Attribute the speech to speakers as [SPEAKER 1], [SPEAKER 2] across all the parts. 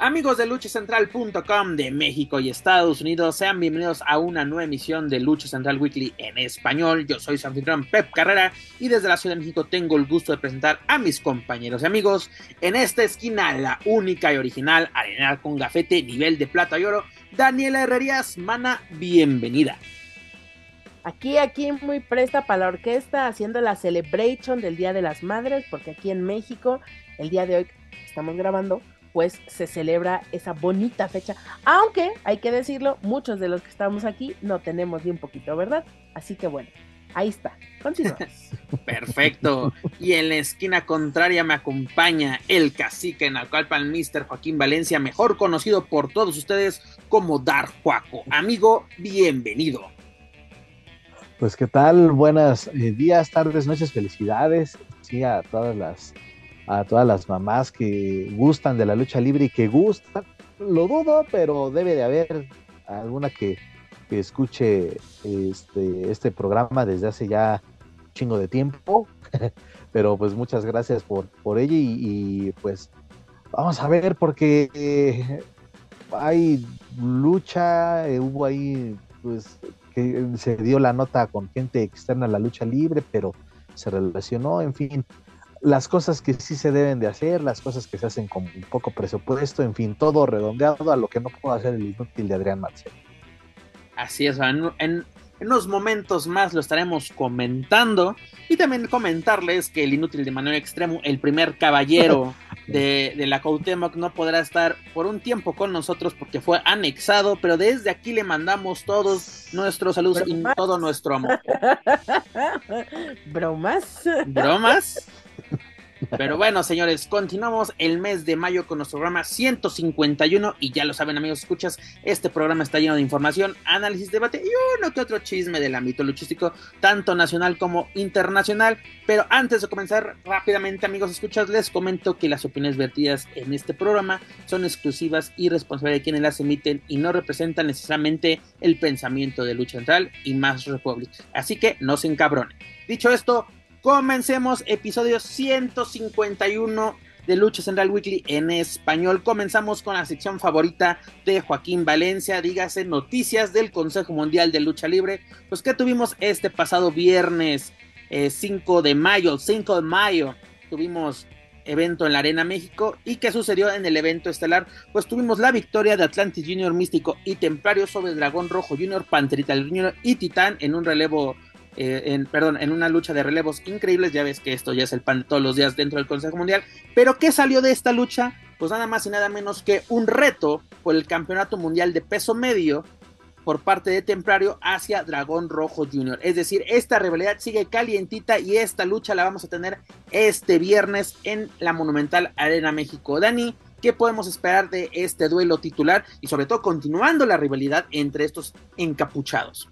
[SPEAKER 1] Amigos de luchacentral.com de México y Estados Unidos, sean bienvenidos a una nueva emisión de Lucha Central Weekly en español. Yo soy su anfitrión Pep Carrera y desde la Ciudad de México tengo el gusto de presentar a mis compañeros y amigos. En esta esquina, la única y original Arenal con gafete, nivel de plata y oro, Daniela Herrerías, mana, bienvenida.
[SPEAKER 2] Aquí, aquí muy presta para la orquesta, haciendo la celebration del Día de las Madres, porque aquí en México, el día de hoy estamos grabando, pues se celebra esa bonita fecha. Aunque, hay que decirlo, muchos de los que estamos aquí no tenemos ni un poquito, ¿verdad? Así que bueno, ahí está. Continuamos.
[SPEAKER 1] Perfecto. Y en la esquina contraria me acompaña el cacique en Alcalpan, Mr. Joaquín Valencia, mejor conocido por todos ustedes como Dar Juaco. Amigo, bienvenido.
[SPEAKER 3] Pues qué tal, buenas eh, días, tardes, noches, felicidades. Sí, a todas las a todas las mamás que gustan de la lucha libre y que gustan, lo dudo, pero debe de haber alguna que, escuche este, este programa desde hace ya chingo de tiempo, pero pues muchas gracias por, por ello y, pues vamos a ver porque eh, hay lucha, eh, hubo ahí pues que se dio la nota con gente externa a la lucha libre, pero se relacionó, en fin, las cosas que sí se deben de hacer, las cosas que se hacen con poco presupuesto, en fin, todo redondeado a lo que no puedo hacer el inútil de Adrián Marcel.
[SPEAKER 1] Así es, en, en, unos momentos más lo estaremos comentando y también comentarles que el inútil de Manuel Extremo, el primer caballero de, de la Cuauhtémoc, no podrá estar por un tiempo con nosotros porque fue anexado, pero desde aquí le mandamos todos nuestros saludos y todo nuestro amor.
[SPEAKER 2] ¿Bromas?
[SPEAKER 1] ¿Bromas? Pero bueno, señores, continuamos el mes de mayo con nuestro programa 151 y ya lo saben amigos, escuchas, este programa está lleno de información, análisis, debate y uno que otro chisme del ámbito luchístico, tanto nacional como internacional. Pero antes de comenzar rápidamente amigos, escuchas, les comento que las opiniones vertidas en este programa son exclusivas y responsables de quienes las emiten y no representan necesariamente el pensamiento de Lucha Central y más Republic. Así que no se encabronen. Dicho esto, Comencemos episodio 151 de Lucha Central Weekly en español. Comenzamos con la sección favorita de Joaquín Valencia, dígase noticias del Consejo Mundial de Lucha Libre. Pues que tuvimos este pasado viernes 5 eh, de mayo, 5 de mayo, tuvimos evento en la Arena México y qué sucedió en el evento estelar, pues tuvimos la victoria de Atlantis Junior Místico y Templario sobre Dragón Rojo Junior, Panterita Junior y Titán en un relevo eh, en, perdón, en una lucha de relevos increíbles. Ya ves que esto ya es el pan todos los días dentro del Consejo Mundial. Pero ¿qué salió de esta lucha? Pues nada más y nada menos que un reto por el Campeonato Mundial de Peso Medio por parte de Templario hacia Dragón Rojo Jr. Es decir, esta rivalidad sigue calientita y esta lucha la vamos a tener este viernes en la Monumental Arena México. Dani, ¿qué podemos esperar de este duelo titular y sobre todo continuando la rivalidad entre estos encapuchados?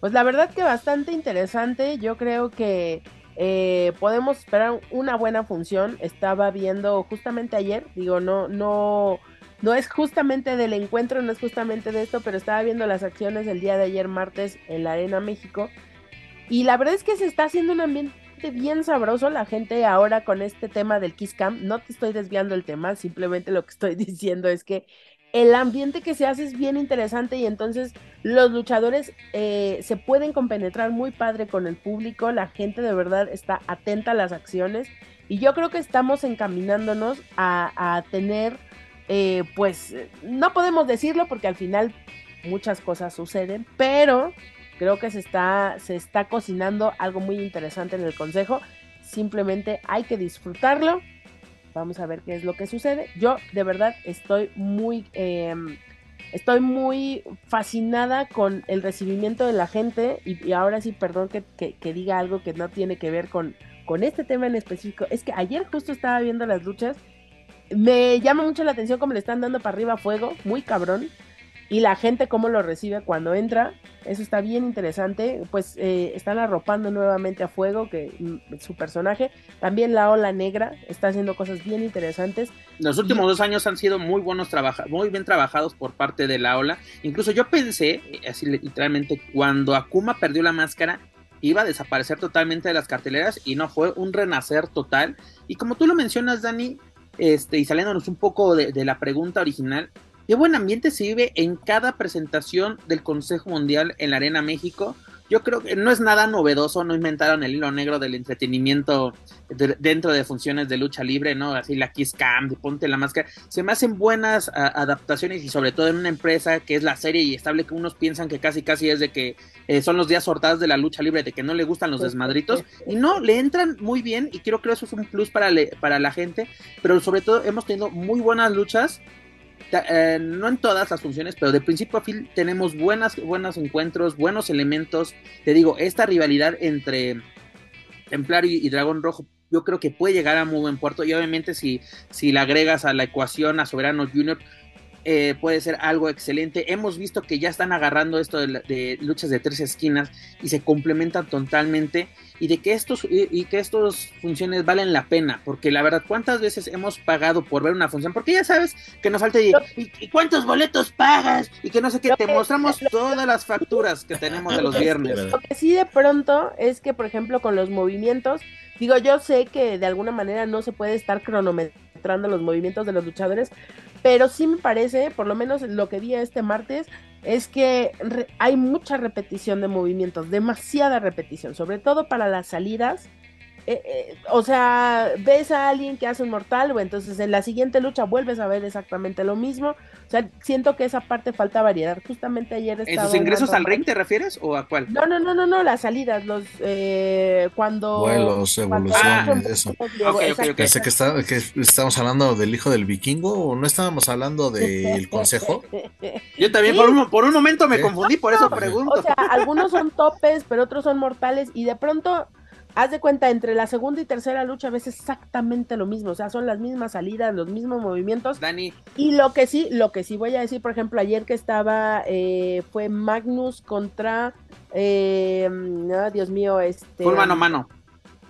[SPEAKER 2] Pues la verdad que bastante interesante. Yo creo que eh, podemos esperar una buena función. Estaba viendo justamente ayer, digo, no, no, no es justamente del encuentro, no es justamente de esto, pero estaba viendo las acciones el día de ayer martes en la Arena México. Y la verdad es que se está haciendo un ambiente bien sabroso la gente ahora con este tema del Kiss Cam. No te estoy desviando el tema, simplemente lo que estoy diciendo es que el ambiente que se hace es bien interesante y entonces los luchadores eh, se pueden compenetrar muy padre con el público, la gente de verdad está atenta a las acciones y yo creo que estamos encaminándonos a, tener, eh, pues, no podemos decirlo porque al final muchas cosas suceden, pero creo que se está, se está cocinando algo muy interesante en el consejo, simplemente hay que disfrutarlo Vamos a ver qué es lo que sucede. Yo de verdad estoy muy, em, estoy muy fascinada con el recibimiento de la gente y, ahora sí, perdón que, que, diga algo que no tiene que ver con, con este tema en específico. Es que ayer justo estaba viendo las luchas. Me llama mucho la atención cómo le están dando para arriba fuego, muy cabrón. Y la gente cómo lo recibe cuando entra. Eso está bien interesante. Pues eh, están arropando nuevamente a Fuego, que mm, su personaje. También la Ola Negra está haciendo cosas bien interesantes.
[SPEAKER 1] Los últimos dos años han sido muy buenos, muy bien trabajados por parte de la Ola. Incluso yo pensé, así literalmente, cuando Akuma perdió la máscara, iba a desaparecer totalmente de las carteleras y no fue un renacer total. Y como tú lo mencionas, Dani, este, y saliéndonos un poco de, de la pregunta original, Qué buen ambiente se vive en cada presentación del Consejo Mundial en la Arena México. Yo creo que no es nada novedoso, no inventaron el hilo negro del entretenimiento dentro de funciones de lucha libre, ¿no? Así la Kiss Cam, ponte la máscara. Se me hacen buenas adaptaciones y sobre todo en una empresa que es la serie y estable que unos piensan que casi casi es de que eh, son los días sortados de la lucha libre, de que no le gustan los desmadritos. Y no, le entran muy bien y creo que eso es un plus para, para la gente. Pero sobre todo hemos tenido muy buenas luchas eh, no en todas las funciones, pero de principio a fin tenemos buenas, buenos encuentros, buenos elementos. Te digo, esta rivalidad entre Templar y, Dragón Rojo, yo creo que puede llegar a muy buen puerto. Y obviamente, si, si la agregas a la ecuación a Soberano Junior, eh, puede ser algo excelente. Hemos visto que ya están agarrando esto de, luchas de tres esquinas y se complementan totalmente y de que estos y, que estas funciones valen la pena, porque la verdad, ¿cuántas veces hemos pagado por ver una función? Porque ya sabes que nos falta y, y cuántos boletos pagas y que no sé qué, te mostramos todas las facturas que tenemos de los viernes.
[SPEAKER 2] Lo que sí de pronto es que, por ejemplo, con los movimientos, digo, yo sé que de alguna manera no se puede estar cronometrando los movimientos de los luchadores, pero sí me parece, por lo menos lo que vi este martes, es que hay mucha repetición de movimientos, demasiada repetición, sobre todo para las salidas eh, eh, o sea, ves a alguien que hace un mortal, o entonces en la siguiente lucha vuelves a ver exactamente lo mismo. O sea, siento que esa parte falta variedad. Justamente ayer
[SPEAKER 1] estaba. ¿En sus ingresos al ring te refieres o a cuál?
[SPEAKER 2] No, no, no, no, no, las salidas, los. Eh, cuando.
[SPEAKER 4] Vuelos, evoluciones, eso. Okay, okay, Pensé que, está, que estamos hablando del hijo del vikingo o no estábamos hablando del consejo.
[SPEAKER 1] Yo también por, un, por un momento me confundí, por eso pregunto.
[SPEAKER 2] O sea, algunos son topes, pero otros son mortales y de pronto haz de cuenta, entre la segunda y tercera lucha ves exactamente lo mismo, o sea, son las mismas salidas, los mismos movimientos.
[SPEAKER 1] Dani.
[SPEAKER 2] Y lo que sí, lo que sí voy a decir, por ejemplo, ayer que estaba, eh, fue Magnus contra, eh, Dios mío, este...
[SPEAKER 1] Fue mano a mano.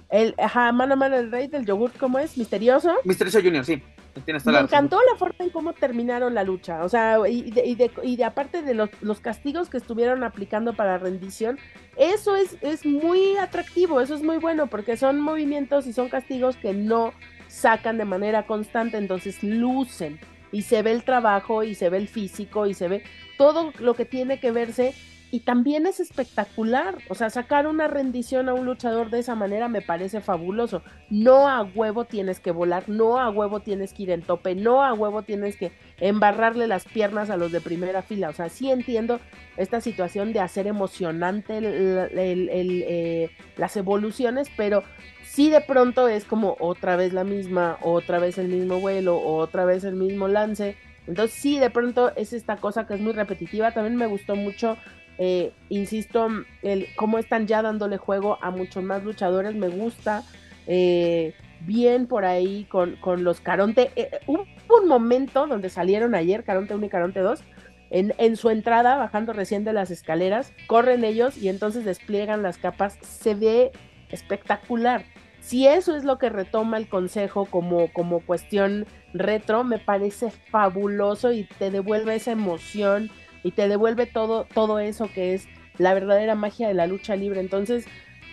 [SPEAKER 2] El, ajá, mano a mano el rey del yogur, ¿cómo es? Misterioso.
[SPEAKER 1] Misterioso Junior, sí.
[SPEAKER 2] Me encantó la forma en cómo terminaron la lucha, o sea, y de, y de, y de aparte de los, los, castigos que estuvieron aplicando para rendición, eso es, es muy atractivo, eso es muy bueno, porque son movimientos y son castigos que no sacan de manera constante, entonces lucen y se ve el trabajo y se ve el físico y se ve todo lo que tiene que verse y también es espectacular. O sea, sacar una rendición a un luchador de esa manera me parece fabuloso. No a huevo tienes que volar, no a huevo tienes que ir en tope, no a huevo tienes que embarrarle las piernas a los de primera fila. O sea, sí entiendo esta situación de hacer emocionante eh, las evoluciones, pero sí de pronto es como otra vez la misma, otra vez el mismo vuelo, otra vez el mismo lance. Entonces sí, de pronto es esta cosa que es muy repetitiva. También me gustó mucho eh, insisto, el, cómo están ya dándole juego a muchos más luchadores, me gusta. Eh, bien por ahí con, con los Caronte. Eh, hubo un momento donde salieron ayer, Caronte 1 y Caronte 2, en, en, su entrada, bajando recién de las escaleras, corren ellos y entonces despliegan las capas. Se ve espectacular. Si eso es lo que retoma el consejo como, como cuestión retro, me parece fabuloso y te devuelve esa emoción y te devuelve todo, todo eso que es la verdadera magia de la lucha libre. Entonces,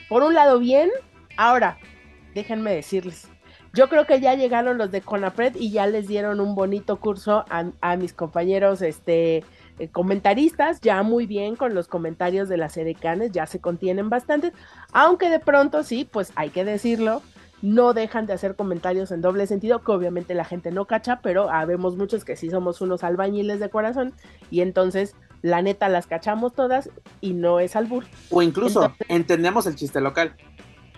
[SPEAKER 2] por un lado, bien. Ahora, déjenme decirles, yo creo que ya llegaron los de Conapred y ya les dieron un bonito curso a, mis compañeros este, eh, comentaristas, ya muy bien con los comentarios de las edecanes, ya se contienen bastante, aunque de pronto sí, pues hay que decirlo, no dejan de hacer comentarios en doble sentido, que obviamente la gente no cacha, pero habemos muchos que sí somos unos albañiles de corazón y entonces la neta las cachamos todas y no es albur.
[SPEAKER 1] O incluso entendemos el chiste local.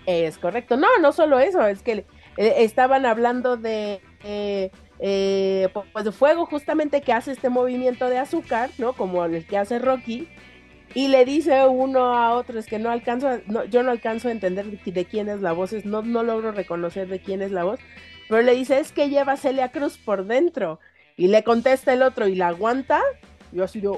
[SPEAKER 2] Es correcto. No, no solo eso, es que eh, estaban hablando de eh, eh, pues de fuego justamente que hace este movimiento de azúcar, ¿no? Como el que hace Rocky y le dice uno a otro, es que no alcanzo, yo no alcanzo a entender de, quién es la voz, no, no logro reconocer de quién es la voz, pero le dice, es que lleva Celia Cruz por dentro. Y le contesta el otro y la aguanta. Yo así de,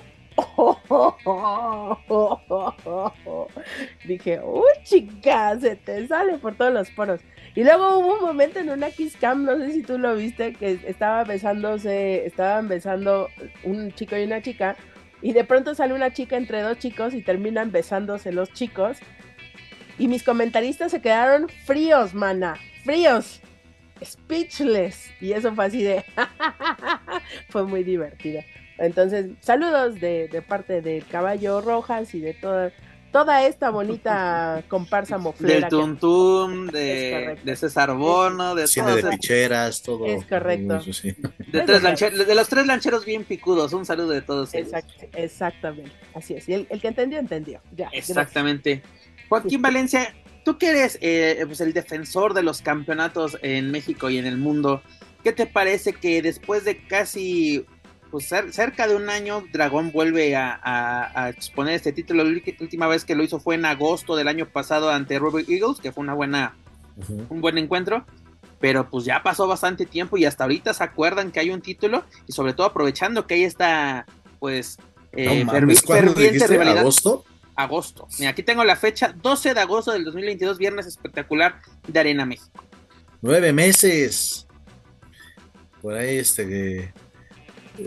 [SPEAKER 2] Dije, uy, chica, se te sale por todos los poros. Y luego hubo un momento en una Kiss Cam, no sé si tú lo viste, que estaba besándose, estaban besando un chico y una chica, y de pronto sale una chica entre dos chicos y terminan besándose los chicos. Y mis comentaristas se quedaron fríos, mana, fríos, speechless. Y eso fue así de... fue muy divertido. Entonces, saludos de, parte de Caballo Rojas y de toda, toda esta bonita comparsa moflera.
[SPEAKER 1] Del Tuntum, de, de, César Bono, de
[SPEAKER 4] Cine de picheras, todo.
[SPEAKER 2] Es correcto.
[SPEAKER 1] de, los tres lancheros bien picudos, un saludo de todos
[SPEAKER 2] Exactamente, así es. Y el, que entendió, entendió.
[SPEAKER 1] Exactamente. Joaquín Valencia, tú que eres eh, pues el defensor de los campeonatos en México y en el mundo, ¿qué te parece que después de casi pues cerca de un año Dragón vuelve a, exponer este título. La última vez que lo hizo fue en agosto del año pasado ante Robert Eagles, que fue una buena, un buen encuentro. Pero pues ya pasó bastante tiempo y hasta ahorita se acuerdan que hay un título y sobre todo aprovechando que hay esta pues
[SPEAKER 4] eh, ferviente rivalidad. ¿Agosto?
[SPEAKER 1] Agosto. Mira, aquí tengo la fecha, 12 de agosto del 2022, viernes espectacular de Arena México.
[SPEAKER 4] Nueve meses. Por ahí este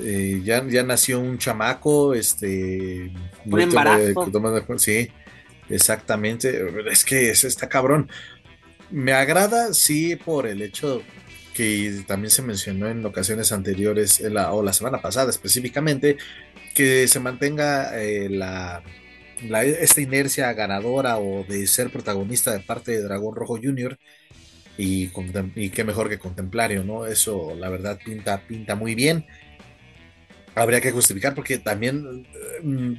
[SPEAKER 4] eh, ya, ya nació un chamaco, este...
[SPEAKER 1] Un embarazo.
[SPEAKER 4] sí, exactamente. Es que es, está cabrón. Me agrada, sí, por el hecho que también se mencionó en ocasiones anteriores, o la semana pasada específicamente, que se mantenga eh, la, esta inercia ganadora o de ser protagonista de parte de Dragón Rojo Jr. Y, y qué mejor que contemplario, ¿no? Eso la verdad pinta, pinta muy bien habría que justificar porque también mm,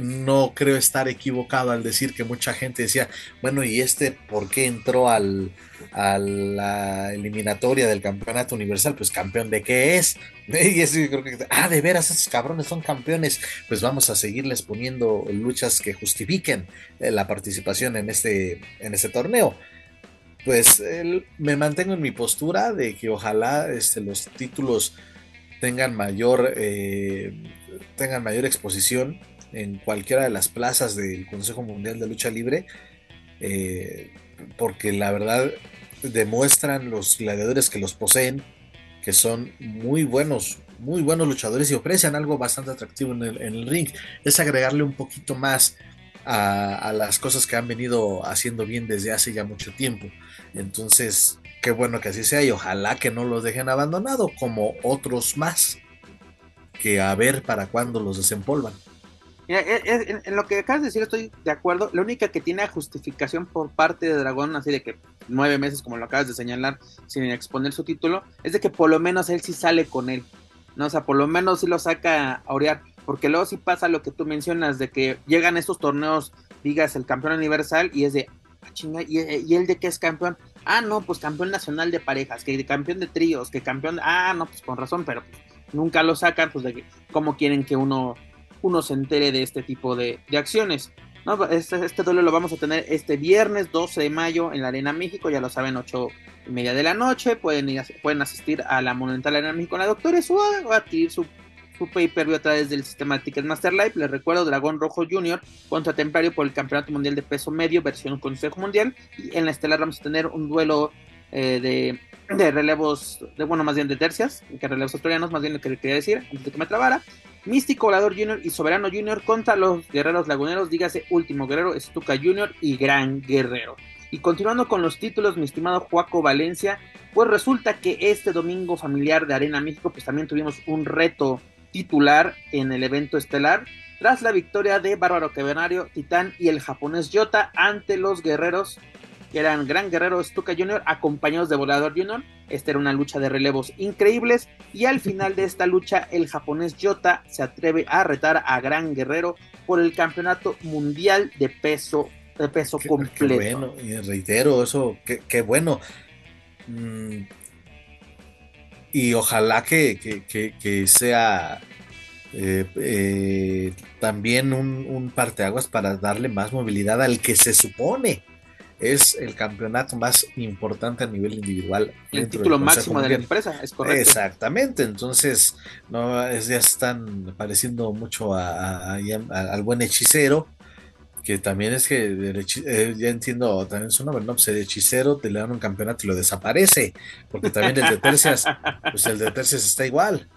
[SPEAKER 4] no creo estar equivocado al decir que mucha gente decía, bueno, ¿y este por qué entró al, a la eliminatoria del campeonato universal? Pues campeón de qué es. Y eso creo que, ah, de veras, esos cabrones son campeones. Pues vamos a seguirles poniendo luchas que justifiquen eh, la participación en este, en este torneo. Pues me mantengo en mi postura de que ojalá este, los títulos tengan mayor, eh, tengan mayor exposición en cualquiera de las plazas del Consejo Mundial de Lucha Libre, eh, porque la verdad demuestran los gladiadores que los poseen que son muy buenos, muy buenos luchadores y ofrecen algo bastante atractivo en el, ring. Es agregarle un poquito más a, a, las cosas que han venido haciendo bien desde hace ya mucho tiempo. Entonces, qué bueno que así sea y ojalá que no los dejen abandonado como otros más que a ver para cuándo los desempolvan.
[SPEAKER 1] Eh, eh, en, lo que acabas de decir estoy de acuerdo. La única que tiene justificación por parte de Dragón, así de que nueve meses, como lo acabas de señalar, sin exponer su título, es de que por lo menos él sí sale con él. ¿no? O sea, por lo menos sí lo saca a orear. Porque luego sí pasa lo que tú mencionas, de que llegan estos torneos, digas, el campeón universal, y es de, ah, chinga, ¿y, ¿y él de qué es campeón? Ah, no, pues campeón nacional de parejas, que campeón de tríos, que campeón. Ah, no, pues con razón, pero nunca lo sacan, pues de que, cómo quieren que uno, uno se entere de este tipo de, acciones. No, este, este duelo lo vamos a tener este viernes 12 de mayo en la Arena México, ya lo saben, 8 y media de la noche. Pueden, ir, pueden asistir a la Monumental Arena México con la doctora o a adquirir su su pay-per-view a través del sistema Ticketmaster Live. Les recuerdo, Dragón Rojo Jr. contra Templario por el Campeonato Mundial de Peso Medio, versión Consejo Mundial. Y en la estelar vamos a tener un duelo eh, de, relevos, de bueno, más bien de tercias, que relevos australianos, más bien lo que quería decir, antes de que me trabara. Místico Volador Jr. y Soberano Jr. contra los Guerreros Laguneros, dígase Último Guerrero, Estuca Jr. y Gran Guerrero. Y continuando con los títulos, mi estimado Juaco Valencia, pues resulta que este domingo familiar de Arena México, pues también tuvimos un reto titular en el evento estelar, tras la victoria de Bárbaro Cavernario, Titán y el japonés Yota ante los guerreros, que eran Gran Guerrero Stuka Jr., acompañados de Volador Jr. Esta era una lucha de relevos increíbles, y al final de esta lucha, el japonés Yota se atreve a retar a Gran Guerrero por el campeonato mundial de peso, de peso completo.
[SPEAKER 4] bueno, y reitero, eso, qué, bueno. Mm, y ojalá que, sea eh, eh, también un, un, parteaguas para darle más movilidad al que se supone es el campeonato más importante a nivel individual.
[SPEAKER 1] El título máximo de la empresa, es correcto.
[SPEAKER 4] Exactamente, entonces no ya están pareciendo mucho al buen hechicero, que también es que eh, ya entiendo también su nombre, ¿no? Pues el hechicero te le dan un campeonato y lo desaparece, porque también el de tercias, pues el de tercias está igual.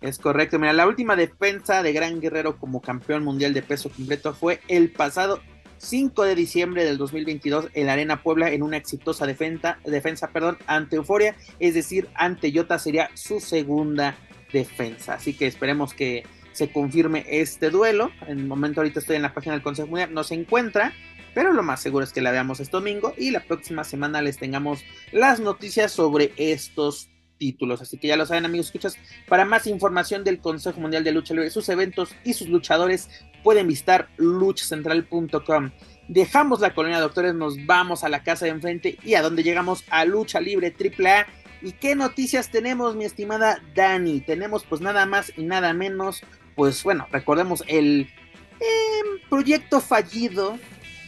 [SPEAKER 1] Es correcto, mira, la última defensa de Gran Guerrero como campeón mundial de peso completo fue el pasado 5 de diciembre del 2022 en la Arena Puebla en una exitosa defensa, defensa perdón, ante Euforia, es decir, ante Yota sería su segunda defensa. Así que esperemos que se confirme este duelo. En el momento ahorita estoy en la página del Consejo Mundial, no se encuentra, pero lo más seguro es que la veamos este domingo y la próxima semana les tengamos las noticias sobre estos títulos. Así que ya lo saben, amigos, escuchas. Para más información del Consejo Mundial de Lucha Libre, sus eventos y sus luchadores, pueden visitar luchacentral.com. Dejamos la colonia de doctores, nos vamos a la casa de enfrente y a donde llegamos a Lucha Libre AAA. ¿Y qué noticias tenemos, mi estimada Dani? Tenemos pues nada más y nada menos, pues bueno, recordemos el em, proyecto fallido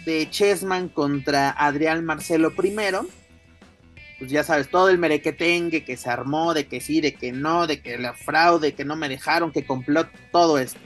[SPEAKER 1] de Chessman contra Adrián Marcelo I pues ya sabes, todo el merequetengue que se armó, de que sí, de que no, de que la fraude, que no me dejaron, que complot, todo esto.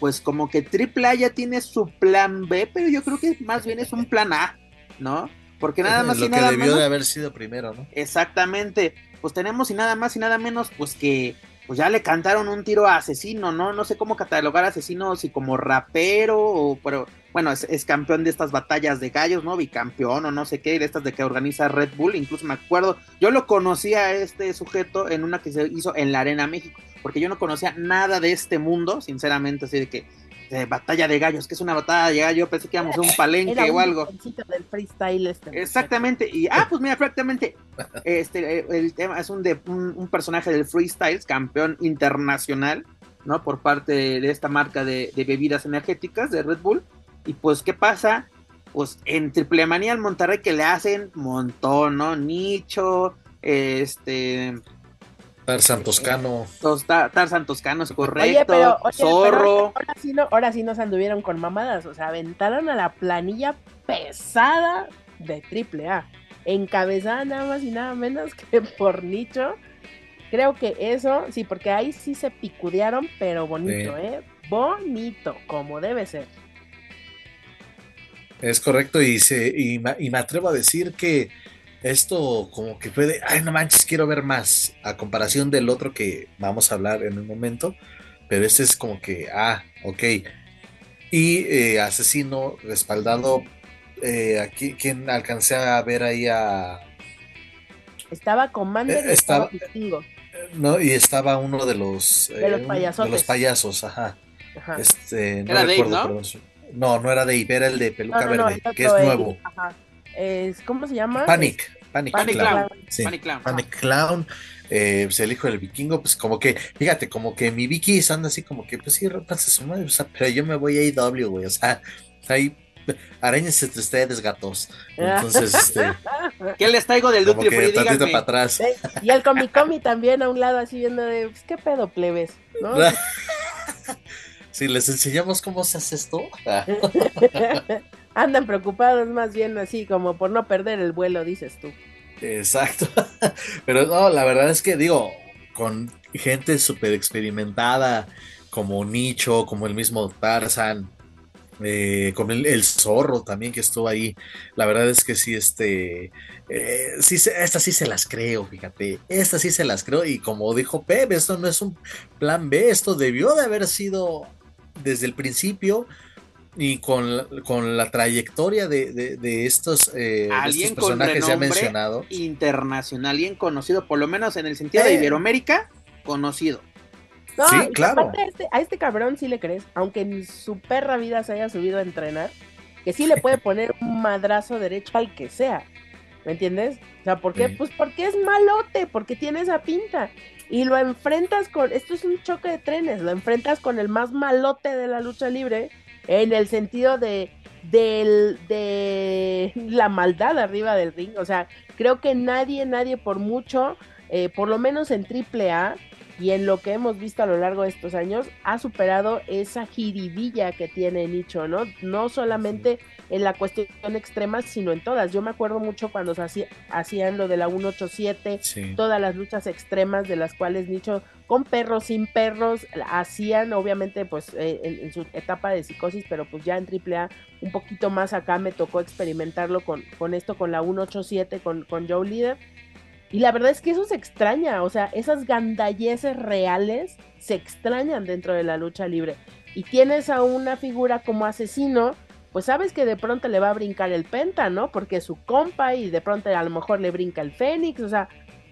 [SPEAKER 1] Pues como que AAA ya tiene su plan B, pero yo creo que más bien es un plan A, ¿no? Porque nada más
[SPEAKER 4] Lo
[SPEAKER 1] y
[SPEAKER 4] que
[SPEAKER 1] nada
[SPEAKER 4] debió
[SPEAKER 1] menos.
[SPEAKER 4] de haber sido primero, ¿no?
[SPEAKER 1] Exactamente. Pues tenemos y nada más y nada menos, pues que pues ya le cantaron un tiro a asesino, ¿no? No sé cómo catalogar a asesino, si como rapero o pero bueno, es, es, campeón de estas batallas de gallos, ¿no? Bicampeón o no sé qué, de estas de que organiza Red Bull, incluso me acuerdo, yo lo conocía a este sujeto en una que se hizo en la Arena México, porque yo no conocía nada de este mundo, sinceramente, así de que de batalla de gallos, que es una batalla de gallos, yo pensé que íbamos a un palenque
[SPEAKER 2] Era
[SPEAKER 1] o algo.
[SPEAKER 2] del freestyle este.
[SPEAKER 1] Exactamente, y ah, pues mira, prácticamente este el tema es un de un, un personaje del freestyle, campeón internacional, ¿no? Por parte de esta marca de, de bebidas energéticas de Red Bull. Y pues, ¿qué pasa? Pues en Triple Manía al Monterrey que le hacen montón, ¿no? Nicho, este.
[SPEAKER 4] Tarzan Toscano.
[SPEAKER 1] Tar, Tarzan Toscano es correcto.
[SPEAKER 2] Oye, pero, oye,
[SPEAKER 1] Zorro.
[SPEAKER 2] Pero ahora, sí no, ahora sí nos anduvieron con mamadas. O sea, aventaron a la planilla pesada de Triple A. Encabezada nada más y nada menos que por Nicho. Creo que eso, sí, porque ahí sí se picudearon, pero bonito, sí. ¿eh? Bonito, como debe ser.
[SPEAKER 4] Es correcto, y, se, y, y, me atrevo a decir que esto como que puede, ay no manches, quiero ver más, a comparación del otro que vamos a hablar en un momento, pero este es como que, ah, ok. Y eh, Asesino respaldado, eh, aquí, ¿quién alcancé a ver ahí a...
[SPEAKER 2] Estaba Commander y estaba, estaba
[SPEAKER 4] No, y estaba uno de los...
[SPEAKER 2] De los payasos.
[SPEAKER 4] De los payasos, ajá.
[SPEAKER 1] ajá.
[SPEAKER 4] Este, no
[SPEAKER 1] Era
[SPEAKER 4] recuerdo,
[SPEAKER 1] Dave, ¿no?
[SPEAKER 4] pero no, no era Dave, era el de peluca
[SPEAKER 2] no, no,
[SPEAKER 4] verde,
[SPEAKER 2] no,
[SPEAKER 4] que es nuevo.
[SPEAKER 2] Ajá. Es, ¿Cómo se llama?
[SPEAKER 4] Panic. Panic,
[SPEAKER 1] Panic
[SPEAKER 4] Clown.
[SPEAKER 1] Clown.
[SPEAKER 4] Sí.
[SPEAKER 1] Panic Clown.
[SPEAKER 4] Panic Clown. Eh, pues el hijo del vikingo, pues como que, fíjate, como que mi Vicky anda así como que, pues sí, rompanse su madre, o sea, pero yo me voy a IW, güey, o sea, ahí, arañense entre ustedes, gatos. Entonces, este.
[SPEAKER 1] ¿Qué les traigo del
[SPEAKER 4] que
[SPEAKER 1] Free? Díganme.
[SPEAKER 4] para atrás.
[SPEAKER 2] Y el Comic Comi también a un lado así viendo de, pues, ¿qué pedo, plebes? ¿No?
[SPEAKER 4] si les enseñamos cómo se hace esto.
[SPEAKER 2] Andan preocupados más bien así como por no perder el vuelo, dices tú.
[SPEAKER 4] Exacto. Pero no, la verdad es que digo, con gente súper experimentada, como Nicho, como el mismo Tarzan, eh, con el, zorro también que estuvo ahí. La verdad es que sí, este, eh, sí, estas sí se las creo, fíjate, estas sí se las creo. Y como dijo Pep, esto no es un plan B, esto debió de haber sido desde el principio y con, con la trayectoria de, de, de estos, eh, de estos personajes ya mencionados.
[SPEAKER 1] Internacional, alguien conocido, por lo menos en el sentido de Iberoamérica, conocido.
[SPEAKER 2] No,
[SPEAKER 4] sí, claro.
[SPEAKER 2] A este, a este, cabrón sí le crees, aunque en su perra vida se haya subido a entrenar, que sí le puede poner un madrazo derecho al que sea. ¿Me entiendes? O sea, ¿por qué? Sí. Pues porque es malote, porque tiene esa pinta. Y lo enfrentas con. Esto es un choque de trenes. Lo enfrentas con el más malote de la lucha libre. En el sentido de. De, de la maldad arriba del ring. O sea, creo que nadie, nadie por mucho, eh, por lo menos en AAA, y en lo que hemos visto a lo largo de estos años, ha superado esa jiribilla que tiene Nicho, ¿no? No solamente en la cuestión extrema, sino en todas. Yo me acuerdo mucho cuando se hacían lo de la 187, todas las luchas extremas de las cuales Nicho, con perros, sin perros, hacían, obviamente, pues eh, en, su etapa de psicosis, pero pues ya en AAA, un poquito más acá me tocó experimentarlo con, con esto, con la 187, con, con Joe Leader y la verdad es que eso se extraña, o sea, esas gandalleces reales se extrañan dentro de la lucha libre. Y tienes a una figura como asesino, pues sabes que de pronto le va a brincar el penta, ¿no? Porque es su compa y de pronto a lo mejor le brinca el fénix, o sea,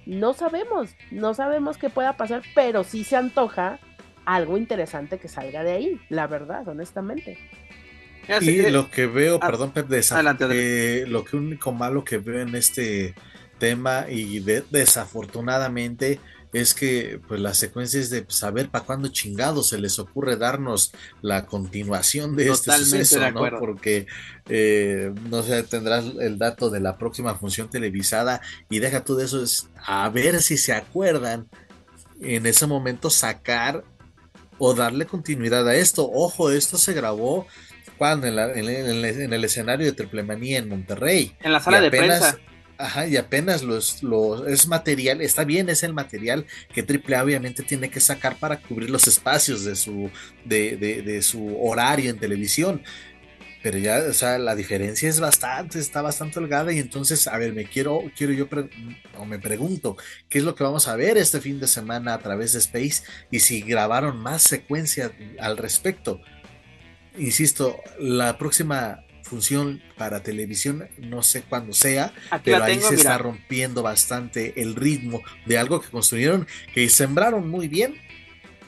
[SPEAKER 2] no sabemos, no sabemos qué pueda pasar, pero sí se antoja algo interesante que salga de ahí, la verdad, honestamente.
[SPEAKER 4] Y lo que veo, ah, perdón, Pep, de lo que único malo que veo en este tema y desafortunadamente es que pues las secuencias de saber para cuándo chingado se les ocurre darnos la continuación de este suceso, ¿no? Porque eh, no sé, tendrás el dato de la próxima función televisada y deja todo eso es a ver si se acuerdan en ese momento sacar o darle continuidad a esto. Ojo, esto se grabó cuando en, el, escenario de Triple Manía en Monterrey.
[SPEAKER 1] En la sala de prensa
[SPEAKER 4] Ajá, y apenas los, los, es material, está bien, es el material que AAA obviamente tiene que sacar para cubrir los espacios de su, de, de, su horario en televisión. Pero ya, o sea, la diferencia es bastante, está bastante holgada. Y entonces, a ver, me quiero, quiero yo, o me pregunto, ¿qué es lo que vamos a ver este fin de semana a través de Space? Y si grabaron más secuencias al respecto. Insisto, la próxima función para televisión, no sé cuándo sea, pero ahí se está rompiendo bastante el ritmo de algo que construyeron, que sembraron muy bien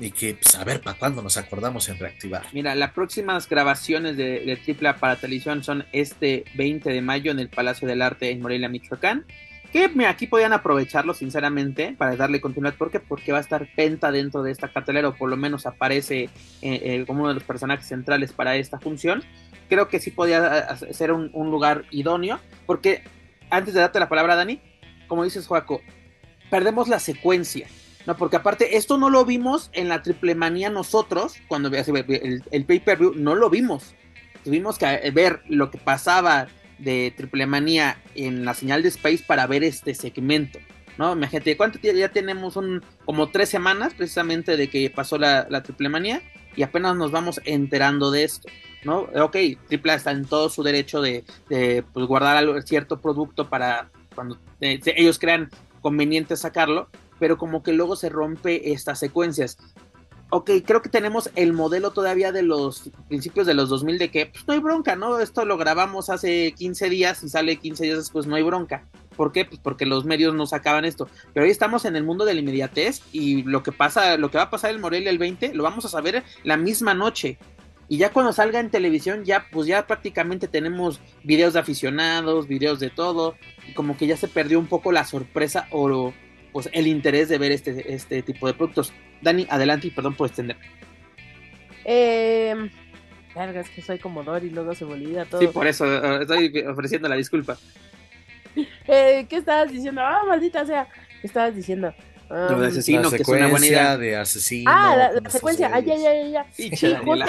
[SPEAKER 4] y que pues, a ver para cuándo nos acordamos en reactivar.
[SPEAKER 1] Mira, las próximas grabaciones de, de Tripla para televisión son este 20 de mayo en el Palacio del Arte en Morelia, Michoacán. Que aquí podían aprovecharlo sinceramente para darle continuidad. ¿Por qué? Porque va a estar Penta dentro de esta cartelera o por lo menos aparece eh, eh, como uno de los personajes centrales para esta función creo que sí podía ser un, lugar idóneo, porque antes de darte la palabra, Dani, como dices, Joaco, perdemos la secuencia, ¿no? Porque aparte, esto no lo vimos en la triple manía nosotros, cuando el, el pay-per-view, no lo vimos. Tuvimos que ver lo que pasaba de triple manía en la señal de Space para ver este segmento. ¿no? Imagínate, ¿cuánto ya tenemos? Un, como tres semanas precisamente de que pasó la, la triple manía y apenas nos vamos enterando de esto. ¿No? Ok, AAA está en todo su derecho de, pues, guardar cierto producto para cuando eh, ellos crean conveniente sacarlo, pero como que luego se rompe estas secuencias. Ok, creo que tenemos el modelo todavía de los principios de los 2000 de que pues, no hay bronca, ¿no? Esto lo grabamos hace 15 días y sale 15 días después, no hay bronca. ¿Por qué? Pues porque los medios no sacaban esto. Pero hoy estamos en el mundo de la inmediatez y lo que pasa, lo que va a pasar el Morelia el 20, lo vamos a saber la misma noche. Y ya cuando salga en televisión, ya pues ya prácticamente tenemos videos de aficionados, videos de todo, y como que ya se perdió un poco la sorpresa o pues el interés de ver este, este tipo de productos. Dani, adelante y perdón por extender.
[SPEAKER 2] Eh, es que soy como y luego se me todo.
[SPEAKER 1] Sí, por eso eh, estoy ofreciendo la disculpa.
[SPEAKER 2] Eh, ¿Qué estabas diciendo? Ah, maldita sea. ¿Qué estabas diciendo?
[SPEAKER 4] Ah, de asesino, que es una buena idea. de asesino.
[SPEAKER 2] Ah, la, secuencia. Ay, ay, ay, ya. Sí, sí justo,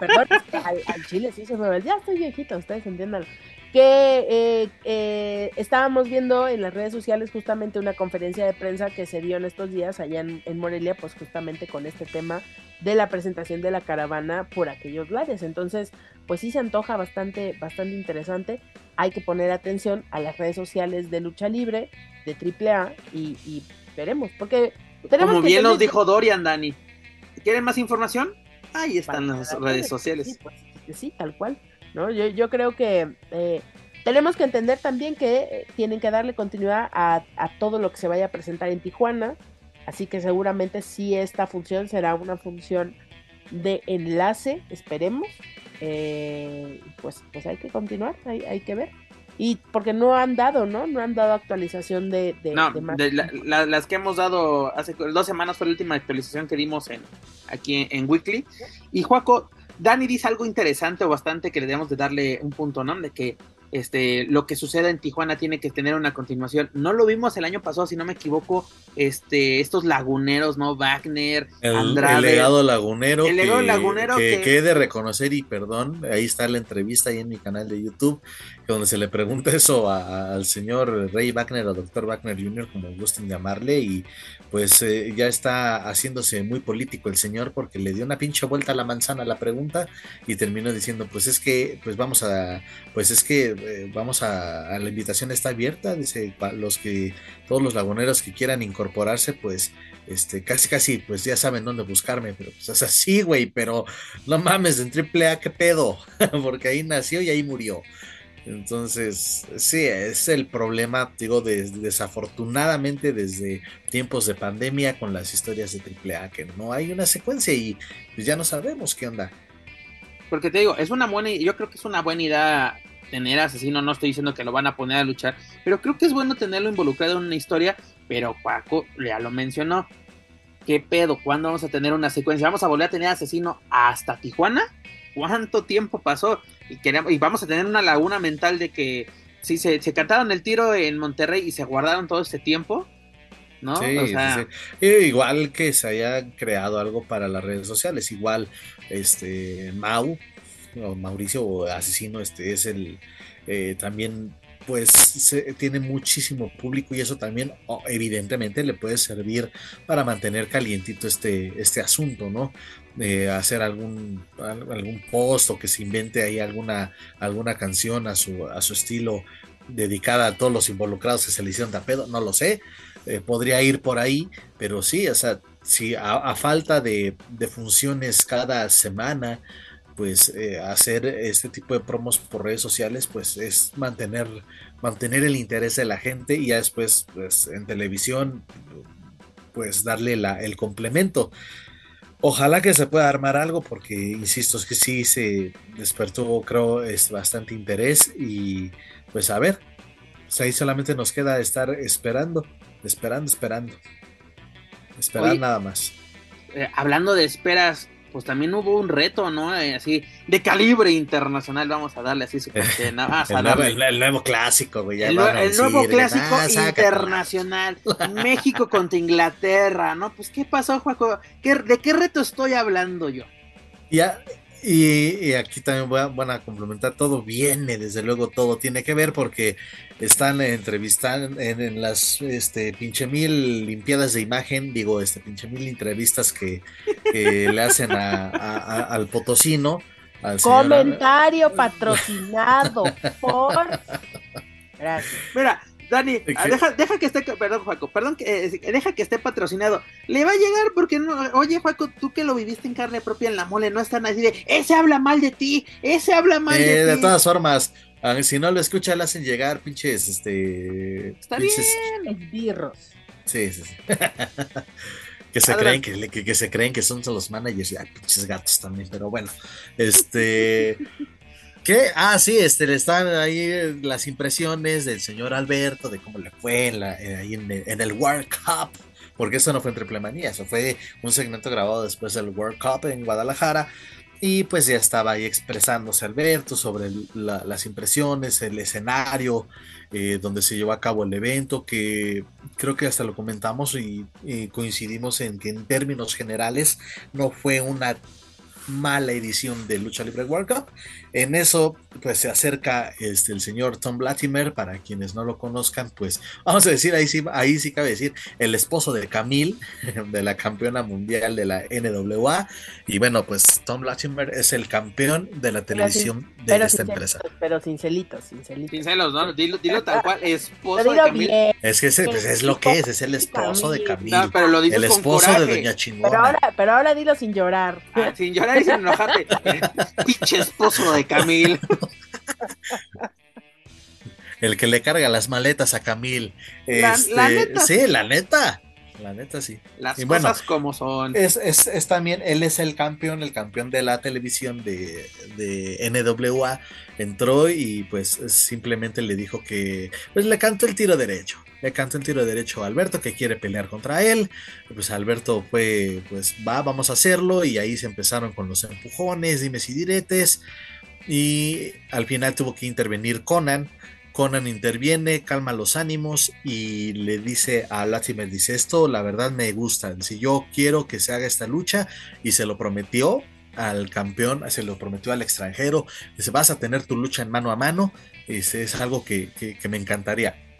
[SPEAKER 2] perdón, al, chile sí se me Ya estoy viejita, ustedes entiendan. Que eh, eh, estábamos viendo en las redes sociales justamente una conferencia de prensa que se dio en estos días allá en, en, Morelia, pues justamente con este tema de la presentación de la caravana por aquellos lares. Entonces, pues sí se antoja bastante, bastante interesante. Hay que poner atención a las redes sociales de lucha libre, de AAA y, y veremos, porque
[SPEAKER 1] tenemos Como bien nos dijo Dorian, Dani. ¿Quieren más información? Ahí están las redes sociales.
[SPEAKER 2] Pues, sí, tal cual. ¿no? Yo, yo creo que eh, tenemos que entender también que eh, tienen que darle continuidad a, todo lo que se vaya a presentar en Tijuana. Así que seguramente sí esta función será una función de enlace, esperemos. Eh, pues, pues hay que continuar, hay, hay que ver. Y porque no han dado, ¿no? No han dado actualización de... de
[SPEAKER 1] no, de las que hemos dado hace dos semanas fue la última actualización que dimos en, aquí en, Weekly. Y Juaco, Dani dice algo interesante o bastante que le debemos de darle un punto, ¿no? De que este, lo que suceda en Tijuana tiene que tener una continuación. No lo vimos el año pasado, si no me equivoco, este, estos laguneros, ¿no? Wagner,
[SPEAKER 4] el,
[SPEAKER 1] Andrade.
[SPEAKER 4] El legado lagunero.
[SPEAKER 1] El legado
[SPEAKER 4] que,
[SPEAKER 1] lagunero
[SPEAKER 4] que,
[SPEAKER 1] que-
[SPEAKER 4] que he de reconocer y perdón, ahí está la entrevista ahí en mi canal de YouTube, donde se le pregunta eso a- al señor Rey Wagner o doctor Wagner Jr., como gusten llamarle, y pues eh, ya está haciéndose muy político el señor porque le dio una pinche vuelta a la manzana a la pregunta y terminó diciendo, pues es que, pues vamos a, pues es que eh, vamos a, la invitación está abierta, dice, los que, todos los laguneros que quieran incorporarse, pues este, casi casi, pues ya saben dónde buscarme, pero pues es así, güey, pero no mames, en triple A, qué pedo, porque ahí nació y ahí murió. Entonces, sí, es el problema, digo, des- desafortunadamente desde tiempos de pandemia con las historias de triple A, que no hay una secuencia y pues ya no sabemos qué onda.
[SPEAKER 1] Porque te digo, es una buena, yo creo que es una buena idea tener asesino, no estoy diciendo que lo van a poner a luchar, pero creo que es bueno tenerlo involucrado en una historia, pero Paco ya lo mencionó. ¿Qué pedo? ¿Cuándo vamos a tener una secuencia? ¿Vamos a volver a tener asesino hasta Tijuana? ¿Cuánto tiempo pasó? Y, queremos, y vamos a tener una laguna mental de que si se, se cantaron el tiro en Monterrey y se guardaron todo este tiempo, ¿no?
[SPEAKER 4] Sí,
[SPEAKER 1] o sea,
[SPEAKER 4] sí, sí. Igual que se haya creado algo para las redes sociales, igual este Mau o Mauricio o Asesino, este es el eh, también pues se- tiene muchísimo público y eso también oh, evidentemente le puede servir para mantener calientito este, este asunto, ¿no? Eh, hacer algún, al- algún post o que se invente ahí alguna, alguna canción a su, a su estilo dedicada a todos los involucrados que se le hicieron de pedo, no lo sé, eh, podría ir por ahí, pero sí, o sea, si a, a falta de, de funciones cada semana, pues eh, hacer este tipo de promos por redes sociales, pues es mantener, mantener el interés de la gente y ya después, pues en televisión, pues darle la, el complemento. Ojalá que se pueda armar algo porque, insisto, es que sí se despertó, creo, es bastante interés y pues a ver, pues ahí solamente nos queda estar esperando, esperando, esperando. Esperar
[SPEAKER 1] Oye,
[SPEAKER 4] nada más.
[SPEAKER 1] eh, hablando de esperas, pues también hubo un reto, ¿no? Eh, así, de calibre internacional, vamos a darle así su cadena, vamos a
[SPEAKER 4] El nuevo, el- el nuevo clásico, güey.
[SPEAKER 1] El, el nuevo
[SPEAKER 4] decir,
[SPEAKER 1] clásico
[SPEAKER 4] "Ah, sácatela".
[SPEAKER 1] internacional, México contra Inglaterra, ¿no? Pues, ¿qué pasó, Juaco? ¿Qué- ¿De qué reto estoy hablando yo?
[SPEAKER 4] Ya, y, y aquí también voy a, van a complementar, todo viene, desde luego todo tiene que ver porque están entrevistando en, en las este, pinche mil limpiadas de imagen, digo, este pinche mil entrevistas que, que le hacen a, al potosino. Al señor-
[SPEAKER 2] Comentario patrocinado por. Gracias.
[SPEAKER 1] Mira, Dani,
[SPEAKER 4] ¿De
[SPEAKER 1] ah, deja, deja que esté, perdón, Juaco, perdón, que, eh, deja que esté patrocinado. Le va a llegar porque no, oye, Juaco, tú que lo viviste en carne propia en la mole, no están así de, ese habla mal de ti, ese habla mal
[SPEAKER 4] Eh,
[SPEAKER 1] de
[SPEAKER 4] de
[SPEAKER 1] ti.
[SPEAKER 4] todas formas, a ver, si no lo escucha, le hacen llegar pinches, este.
[SPEAKER 1] Está
[SPEAKER 4] pinches-
[SPEAKER 1] bien.
[SPEAKER 2] Esbirros.
[SPEAKER 4] Sí, sí, sí. que se
[SPEAKER 1] Adelante.
[SPEAKER 4] creen que, que, que se creen que son los managers y ay, pinches gatos también, pero bueno. Este. ¿Qué? Ah, sí, este, le están ahí eh, las impresiones del señor Alberto, de cómo le fue en la- eh, ahí en el, en el World Cup, porque eso no fue en Triple Manía, eso fue un segmento grabado después del World Cup en Guadalajara, y pues ya estaba ahí expresándose Alberto sobre la- las impresiones, el escenario eh, donde se llevó a cabo el evento, que creo que hasta lo comentamos y coincidimos en que en términos generales no fue una mala edición de Lucha Libre World Cup. En eso, pues se acerca este, el señor Tom Latimer, para quienes no lo conozcan, pues vamos a decir, ahí sí, ahí sí cabe decir, el esposo de Camille, de la campeona mundial de la NWA. Y bueno, pues Tom Latimer es el campeón de la televisión de
[SPEAKER 2] Pero
[SPEAKER 4] esta empresa.
[SPEAKER 2] celitos, pero sin celitos, sin celitos.
[SPEAKER 1] Sin celos, ¿no? Dilo, dilo tal cual, esposo de
[SPEAKER 2] dilo
[SPEAKER 1] Camil.
[SPEAKER 2] bien.
[SPEAKER 4] Es que ese, pues, es lo que es, es el esposo de Camille.
[SPEAKER 1] No, pero lo dices
[SPEAKER 4] el esposo de Doña Chingona.
[SPEAKER 2] Pero ahora, pero ahora dilo sin llorar.
[SPEAKER 1] Ah, sin llorar y sin enojarte. Pinche esposo de Camil.
[SPEAKER 4] El que le carga las maletas a Camil.
[SPEAKER 1] La-
[SPEAKER 4] Este,
[SPEAKER 1] la neta.
[SPEAKER 4] Sí, la neta. La neta, sí.
[SPEAKER 1] Las
[SPEAKER 4] Y bueno,
[SPEAKER 1] cosas como son.
[SPEAKER 4] Es, es- es también, él es el campeón, el campeón de la televisión de, de NWA. Entró y pues simplemente le dijo que pues le cantó el tiro derecho. Le cantó el tiro derecho a Alberto que quiere pelear contra él. Pues Alberto fue, pues va, vamos a hacerlo. Y ahí se empezaron con los empujones, dimes y diretes. Y al final tuvo que intervenir Conan. Conan interviene, calma los ánimos y le dice a Latimer, dice esto, la verdad me gusta, si yo quiero que se haga esta lucha y se lo prometió al campeón, se lo prometió al extranjero, dice vas a tener tu lucha en mano a mano, dice, es algo que, me encantaría.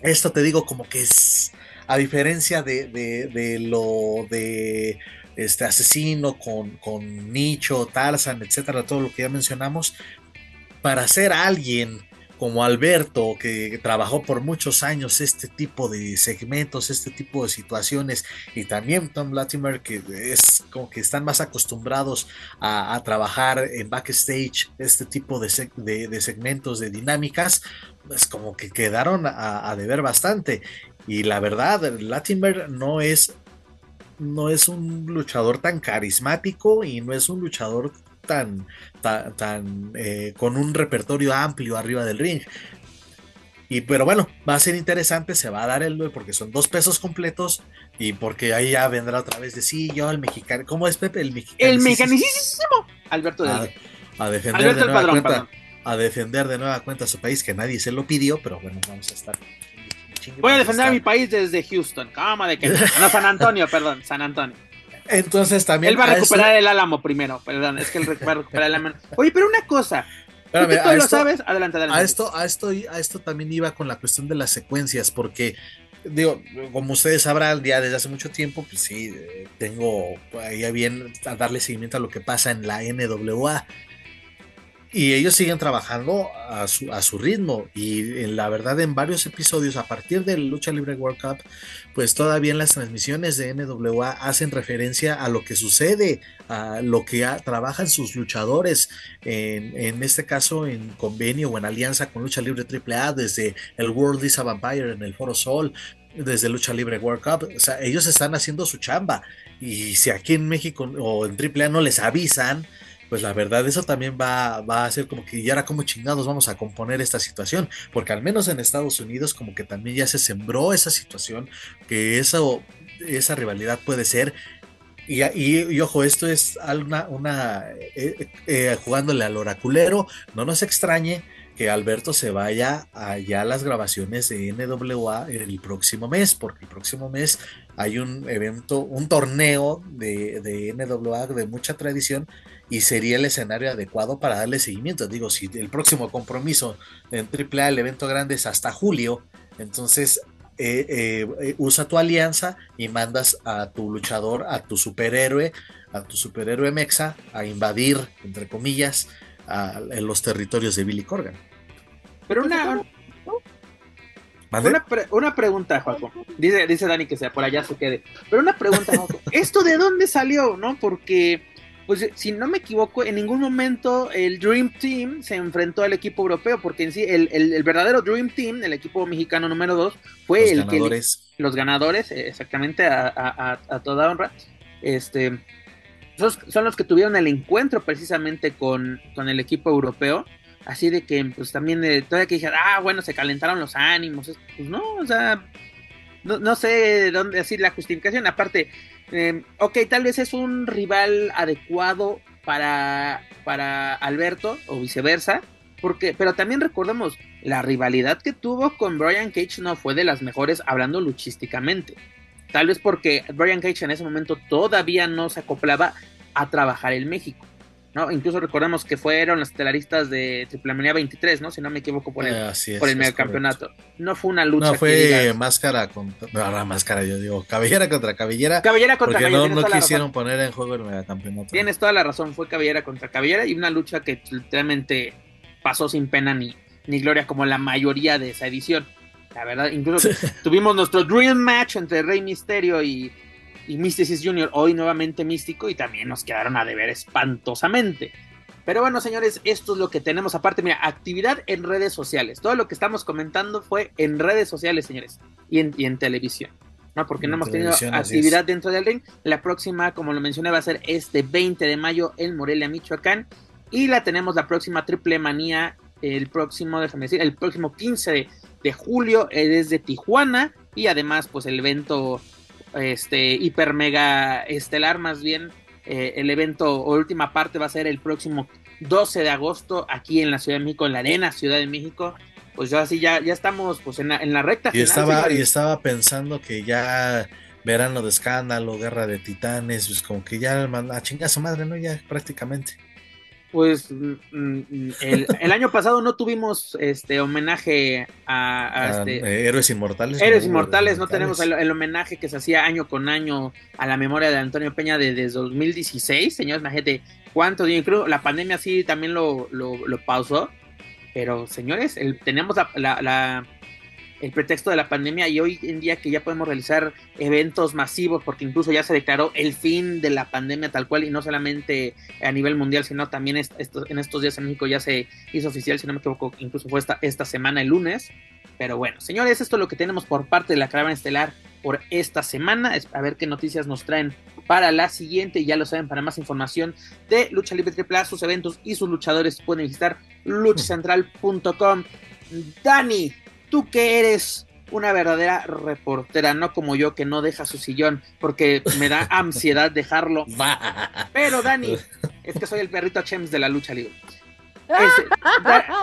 [SPEAKER 4] Esto te digo como que es, a diferencia de, de lo de este asesino con, con Nicho, Tarzan, etcétera, todo lo que ya mencionamos, para ser alguien como Alberto, que trabajó por muchos años este tipo de segmentos, este tipo de situaciones, y también Tom Latimer, que es como que están más acostumbrados a, trabajar en backstage este tipo de, segmentos, de dinámicas, pues como que quedaron a, a deber bastante. Y la verdad, Latimer no es no es un luchador tan carismático y no es un luchador tan, tan, eh, con un repertorio amplio arriba del ring. Y pero bueno, va a ser interesante, se va a dar el porque son dos pesos completos y porque ahí ya vendrá otra vez de sí, yo el mexicano, ¿cómo es Pepe? El mexicano.
[SPEAKER 1] El mecanicísimo Alberto
[SPEAKER 4] de a, defender de nueva cuenta, a defender de nueva cuenta su país que nadie se lo pidió, pero bueno, vamos a estar
[SPEAKER 1] Voy a defender a mi país desde Houston. Cama de que no, San Antonio, perdón, San Antonio.
[SPEAKER 4] Entonces también.
[SPEAKER 1] Él va a recuperar el álamo primero, perdón, es que él va a recuperar el álamo. Oye, pero una cosa. ¿Tú, que tú lo sabes? Adelante, adelante.
[SPEAKER 4] A esto, a, esto, a esto también iba con la cuestión de las secuencias, porque digo, como ustedes sabrán, ya desde hace mucho tiempo, pues sí, eh, tengo ahí bien a darle seguimiento a lo que pasa en la NWA y ellos siguen trabajando a su, a su ritmo. Y en la verdad en varios episodios a partir del Lucha Libre World Cup pues todavía en las transmisiones de NWA hacen referencia a lo que sucede a lo que trabajan sus luchadores en, en, este caso en convenio o en alianza con Lucha Libre AAA desde el World is a Vampire en el Foro Sol desde Lucha Libre World Cup. Ellos están haciendo su chamba. Y si aquí en México o en AAA no les avisan pues la verdad eso también va, va a ser como que ya era como chingados vamos a componer esta situación, porque al menos en Estados Unidos como que también ya se sembró esa situación, que eso, esa rivalidad puede ser. Y, y, ojo, esto es una, una eh, eh, jugándole al oraculero, no nos extrañe que Alberto se vaya allá a las grabaciones de NWA el próximo mes, porque el próximo mes hay un evento, un torneo de, de NWA de mucha tradición y sería el escenario adecuado para darle seguimiento. Digo, si el próximo compromiso en AAA, el evento grande es hasta julio, entonces eh, eh, usa tu alianza y mandas a tu luchador, a tu superhéroe, a tu superhéroe Mexa a invadir, entre comillas, en los territorios de Billy Corgan.
[SPEAKER 1] Pero una, una, pregunta, Juaco. Dice, dice Dani que sea por allá se quede. Pero una pregunta, Juaco. ¿Esto de dónde salió? ¿No? Porque pues si no me equivoco, en ningún momento el Dream Team se enfrentó al equipo europeo, porque en sí el, verdadero Dream Team, el equipo mexicano número 2, fue el
[SPEAKER 4] ganadores.
[SPEAKER 1] que los ganadores, exactamente a, toda honra, este son, los que tuvieron el encuentro precisamente con, con el equipo europeo. Así de que, pues también, eh, todavía que dije, ah, bueno, se calentaron los ánimos. Pues no, o sea, no, no sé dónde decir la justificación. Aparte, eh, ok, tal vez es un rival adecuado para, para Alberto o viceversa. Porque, pero también recordemos, la rivalidad que tuvo con Brian Cage no fue de las mejores hablando luchísticamente. Tal vez porque Brian Cage en ese momento todavía no se acoplaba a trabajar en México. ¿No? Incluso recordemos que fueron los estelaristas de Triple 23, ¿no? Si no me equivoco por el, eh, por el campeonato. No fue una lucha.
[SPEAKER 4] No, fue máscara contra. No, máscara, yo digo, cabellera contra cabellera.
[SPEAKER 1] Cabellera contra
[SPEAKER 4] porque cabellera. No, no quisieron poner en juego el megacampeonato.
[SPEAKER 1] Tienes toda la razón, fue cabellera contra cabellera y una lucha que literalmente pasó sin pena ni, ni gloria como la mayoría de esa edición. La verdad, incluso tuvimos nuestro Dream Match entre Rey Misterio y y Mysticis Jr. hoy nuevamente místico y también nos quedaron a deber espantosamente. Pero bueno, señores, esto es lo que tenemos. Aparte, mira, actividad en redes sociales. Todo lo que estamos comentando fue en redes sociales, señores, y en, televisión. ¿no? Porque no hemos tenido actividad dentro del ring. La próxima, como lo mencioné, va a ser este 20 de mayo en Morelia, Michoacán. Y la tenemos la próxima Triple Manía, el próximo, déjame decir, el próximo 15 de, de julio desde Tijuana. Y además, pues el evento este hiper mega estelar más bien eh, el evento o última parte va a ser el próximo 12 de agosto aquí en la Ciudad de México, en la Arena Ciudad de México. Pues ya así ya, ya estamos pues en la, en la recta.
[SPEAKER 4] Y estaba, y estaba pensando que ya verano de escándalo, guerra de titanes, pues como que ya a chingar su madre, ¿no? Ya prácticamente.
[SPEAKER 1] Pues mm, mm, el, año pasado no tuvimos este homenaje a, este,
[SPEAKER 4] eh, Héroes Inmortales.
[SPEAKER 1] Héroes Inmortales, no tenemos el, homenaje que se hacía año con año a la memoria de Antonio Peña desde 2016, señores, imagínate cuánto dinero, creo la pandemia sí también lo, lo, pausó, pero señores, el, tenemos la el pretexto de la pandemia y hoy en día que ya podemos realizar eventos masivos porque incluso ya se declaró el fin de la pandemia tal cual y no solamente a nivel mundial sino también en estos días en México ya se hizo oficial si no me equivoco incluso fue esta, esta semana el lunes. Pero bueno señores esto es lo que tenemos por parte de la caravana estelar por esta semana. A ver qué noticias nos traen para la siguiente. Ya lo saben para más información de Lucha Libre Triple sus eventos y sus luchadores pueden visitar luchacentral.com Dani tú que eres una verdadera reportera, no como yo que no deja su sillón porque me da ansiedad dejarlo. Pero Dani, es que soy el perrito Chems de la lucha libre.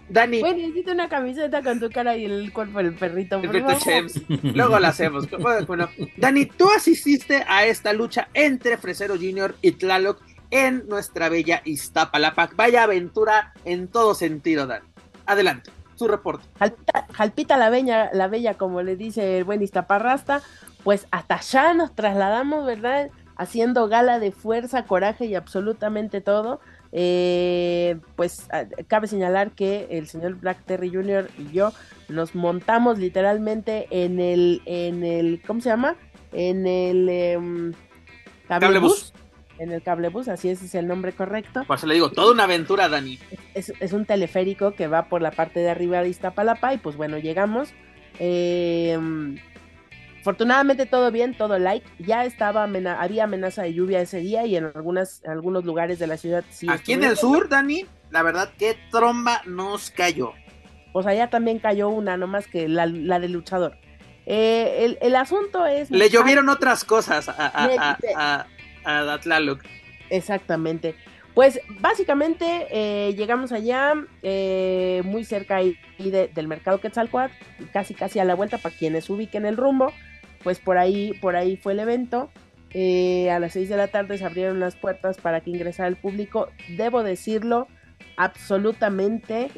[SPEAKER 2] Dani. Bueno, necesito una camiseta con tu cara y el cuerpo del perrito. El perrito
[SPEAKER 1] Chems. Luego la hacemos. Bueno, Dani, tú asististe a esta lucha entre Fresero Junior y Tlaloc en nuestra bella Iztapalapa. Vaya aventura en todo sentido, Dani. Adelante su reporte.
[SPEAKER 2] Jalpita, la bella, la bella, como le dice el buen Iztaparrasta, pues hasta allá nos trasladamos, ¿verdad? Haciendo gala de fuerza, coraje y absolutamente todo. Eh, pues cabe señalar que el señor Black Terry Jr. y yo nos montamos literalmente en el, en el, ¿cómo se llama? En el eh, en el cablebus, así es, es el nombre correcto.
[SPEAKER 1] Pues le digo, toda una aventura, Dani.
[SPEAKER 2] Es, un teleférico que va por la parte de arriba de Iztapalapa y pues bueno, llegamos. Eh, afortunadamente todo bien, todo light. Ya estaba había amenaza de lluvia ese día y en algunas algunos lugares de la ciudad
[SPEAKER 1] sí. Aquí en el sur, Dani, la verdad que tromba nos cayó.
[SPEAKER 2] Pues allá también cayó una, nomás que la, la del luchador. Eh, el, asunto es...
[SPEAKER 1] Le llovieron otras cosas a, a Tlaloc.
[SPEAKER 2] Exactamente. Pues básicamente eh, llegamos allá, eh, muy cerca ahí del mercado Quetzalcoatl, casi casi a la vuelta para quienes ubiquen el rumbo, pues por ahí, por ahí fue el evento. Eh, a las 6 de la tarde se abrieron las puertas para que ingresara el público. Debo decirlo, absolutamente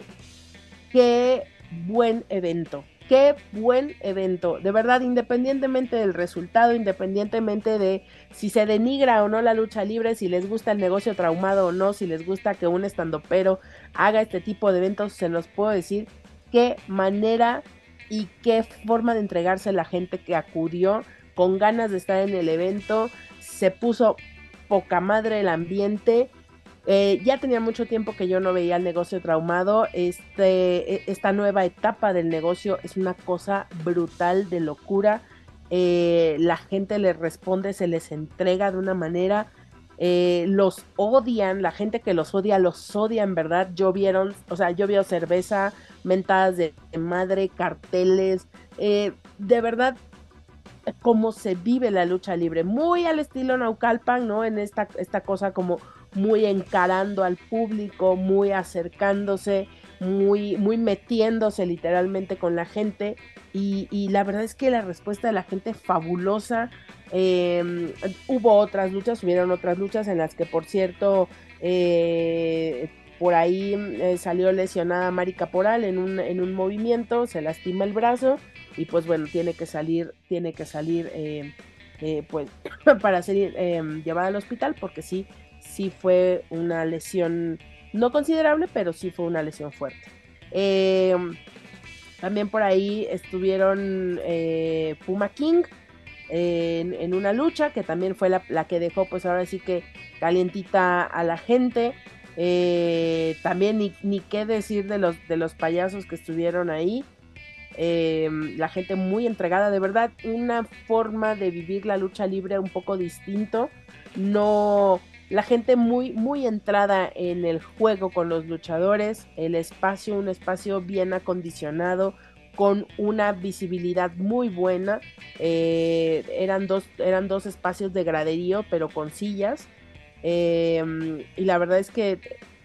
[SPEAKER 2] qué buen evento. Qué buen evento, de verdad, independientemente del resultado, independientemente de si se denigra o no la lucha libre, si les gusta el negocio traumado o no, si les gusta que un estandopero haga este tipo de eventos, se los puedo decir qué manera y qué forma de entregarse la gente que acudió con ganas de estar en el evento, se puso poca madre el ambiente, eh, ya tenía mucho tiempo que yo no veía el negocio traumado. Este, e, esta nueva etapa del negocio es una cosa brutal de locura. Eh, la gente les responde, se les entrega de una manera. Eh, los odian, la gente que los odia, los odia en verdad. Yo vieron, o sea, yo veo cerveza, mentadas de, madre, carteles. de verdad, cómo se vive la lucha libre. Muy al estilo Naucalpan, ¿no? En esta, esta cosa como muy encarando al público, muy acercándose, muy, muy metiéndose literalmente con la gente. Y, la verdad es que la respuesta de la gente fabulosa. Em, hubo otras luchas, hubieron otras luchas en las que, por cierto, eh, por ahí eh, salió lesionada Mari Caporal en un, en un movimiento, se lastima el brazo y pues bueno, tiene que salir, tiene que salir eh, pues para ser em, llevada al hospital porque sí, sí fue una lesión no considerable, pero sí fue una lesión fuerte. Em, también por ahí estuvieron eh, Puma King en, una lucha que también fue la, que dejó pues ahora sí que calientita a la gente. Eh, también ni, ni, qué decir de los, de los payasos que estuvieron ahí. Em, la gente muy entregada, de verdad, una forma de vivir la lucha libre un poco distinto. No, la gente muy, muy entrada en el juego con los luchadores, el espacio, un espacio bien acondicionado, con una visibilidad muy buena. Eh, eran, dos, eran dos espacios de graderío, pero con sillas. Em, y la verdad es que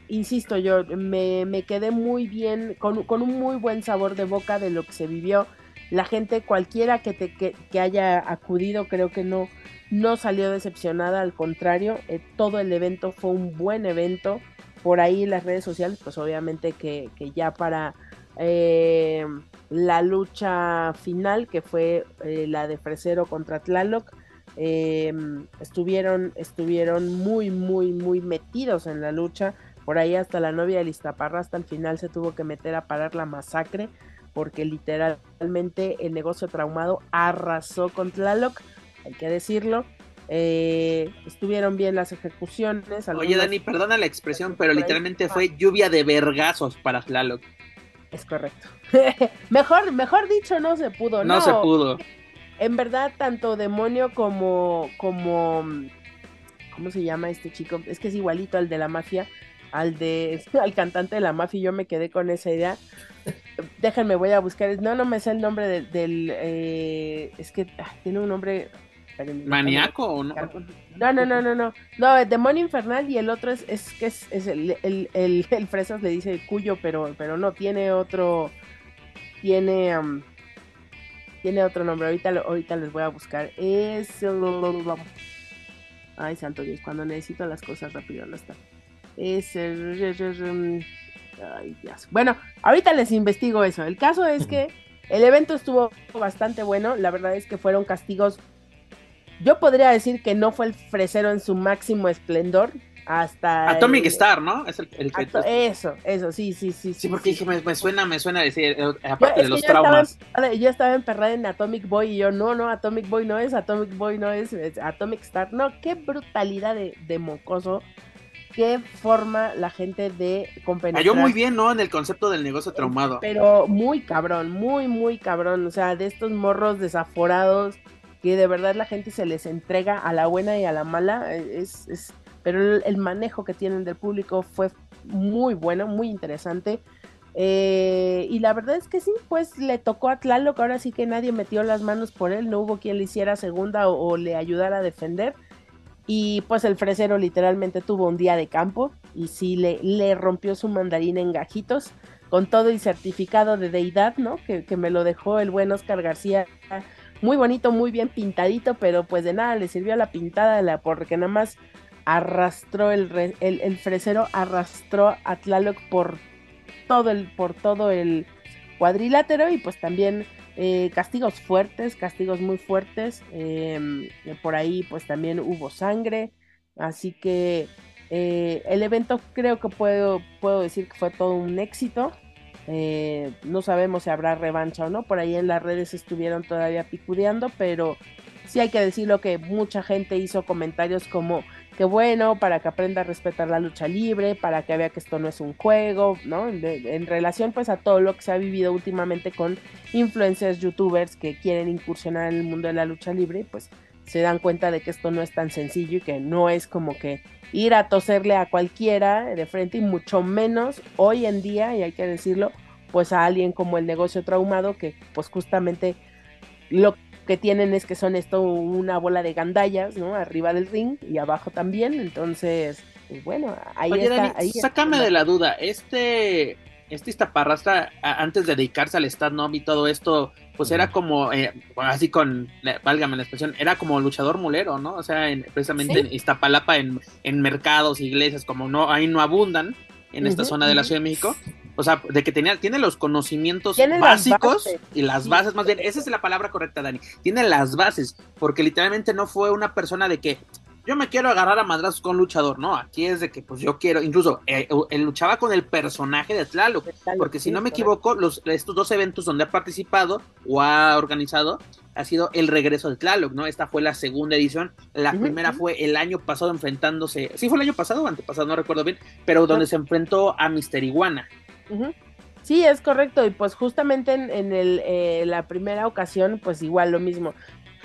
[SPEAKER 2] insisto yo, me, me quedé muy bien, con, con, un muy buen sabor de boca de lo que se vivió. La gente, cualquiera que, te, que, que haya acudido, creo que no, no salió decepcionada, al contrario, eh, todo el evento fue un buen evento. Por ahí las redes sociales, pues obviamente que, que ya para eh, la lucha final, que fue eh, la de Fresero contra Tlaloc, eh, estuvieron, estuvieron muy, muy, muy metidos en la lucha. Por ahí hasta la novia de Listaparra hasta el final se tuvo que meter a parar la masacre porque literalmente el negocio traumado arrasó con Tlaloc, hay que decirlo. Eh, estuvieron bien las ejecuciones.
[SPEAKER 1] Oye, Dani, perdona la expresión, pero literalmente fue lluvia de vergazos para Tlaloc.
[SPEAKER 2] Es correcto. mejor, mejor dicho, no se pudo.
[SPEAKER 1] No,
[SPEAKER 2] no,
[SPEAKER 1] se pudo.
[SPEAKER 2] En verdad, tanto Demonio como, como, ¿cómo se llama este chico? Es que es igualito al de la mafia, al de, al cantante de la mafia. Yo me quedé con esa idea. Déjenme, voy a buscar. No, no me sé el nombre de, del, eh, es que ah, tiene un nombre
[SPEAKER 1] ¿Maníaco o no?
[SPEAKER 2] No, no, no, no, no. No, el demonio infernal y el otro es, es que es, es el, el, el, el, Fresas le dice cuyo, pero, pero no, tiene otro, tiene, um, tiene otro nombre. Ahorita, ahorita les voy a buscar. Es, ay, santo Dios, cuando necesito las cosas rápido no está. Es, ay, Dios. Bueno, ahorita les investigo eso. El caso es que el evento estuvo bastante bueno. La verdad es que fueron castigos yo podría decir que no fue el fresero en su máximo esplendor hasta
[SPEAKER 1] Atomic el, Star, ¿no? Es el, el
[SPEAKER 2] que eso, eso, sí, sí, sí.
[SPEAKER 1] Sí, porque dije, me, me, suena, me suena decir, eh, aparte yo, de los
[SPEAKER 2] yo
[SPEAKER 1] traumas.
[SPEAKER 2] Estaba, yo estaba emperrada en Atomic Boy y yo, no, no, Atomic Boy no es, Atomic Boy no es, es Atomic Star. No, qué brutalidad de, de mocoso qué forma la gente de compenetrar.
[SPEAKER 1] Cayó muy bien, ¿no? En el concepto del negocio traumado.
[SPEAKER 2] Pero muy cabrón, muy, muy cabrón. O sea, de estos morros desaforados que de verdad la gente se les entrega a la buena y a la mala. Es, es, pero el, el manejo que tienen del público fue muy bueno, muy interesante. Eh, y la verdad es que sí, pues le tocó a Tlaloc, ahora sí que nadie metió las manos por él, no hubo quien le hiciera segunda o, o, le ayudara a defender. Y pues el fresero literalmente tuvo un día de campo y sí le, le rompió su mandarina en gajitos, con todo el certificado de deidad, ¿no? Que, que me lo dejó el buen Oscar García muy bonito, muy bien pintadito, pero pues de nada le sirvió la pintada la, porque nada más arrastró el, el, el, fresero, arrastró a Tlaloc por todo el, por todo el cuadrilátero y pues también eh, castigos fuertes, castigos muy fuertes, eh, por ahí pues también hubo sangre, así que eh, el evento creo que puedo, puedo decir que fue todo un éxito, eh, no sabemos si habrá revancha o no. Por ahí en las redes estuvieron todavía picudeando, pero sí hay que decirlo que mucha gente hizo comentarios como que bueno, para que aprenda a respetar la lucha libre, para que vea que esto no es un juego, ¿no? En relación pues a todo lo que se ha vivido últimamente con influencers, youtubers que quieren incursionar en el mundo de la lucha libre, pues se dan cuenta de que esto no es tan sencillo y que no es como que ir a toserle a cualquiera de frente y mucho menos hoy en día, y hay que decirlo, pues a alguien como el negocio traumado que pues justamente lo que tienen es que son esto una bola de gandallas, ¿no? Arriba del ring y abajo también, entonces, pues bueno, ahí
[SPEAKER 1] Oye,
[SPEAKER 2] está.
[SPEAKER 1] Dani,
[SPEAKER 2] ahí
[SPEAKER 1] sácame
[SPEAKER 2] está.
[SPEAKER 1] de la duda, este este Iztaparrastra, antes de dedicarse al stand-up y todo esto, pues era como, eh, así con, válgame la expresión, era como luchador mulero, ¿no? O sea, en, precisamente
[SPEAKER 2] Sí.
[SPEAKER 1] en Iztapalapa, en, en mercados, iglesias, como no, ahí no abundan en esta zona de la. Ciudad de México. O sea, de que tenía, tiene los conocimientos
[SPEAKER 2] Tiene
[SPEAKER 1] básicos y las bases, más bien, esa es la palabra correcta, Dani. Tiene las bases, porque literalmente no fue una persona de que yo me quiero agarrar a madrazos con un luchador, no, aquí es de que pues yo quiero, incluso eh, él luchaba con el personaje de Tlaloc, porque si no me equivoco, los, estos dos eventos donde ha participado o ha organizado ha sido el regreso de Tlaloc, ¿no? Esta fue la segunda edición, la primera fue el año pasado enfrentándose, sí fue el año pasado o antepasado, no recuerdo bien, pero donde se enfrentó a Mister Iguana.
[SPEAKER 2] Sí, es correcto. Y pues justamente en, en el, eh, la primera ocasión, pues igual lo mismo.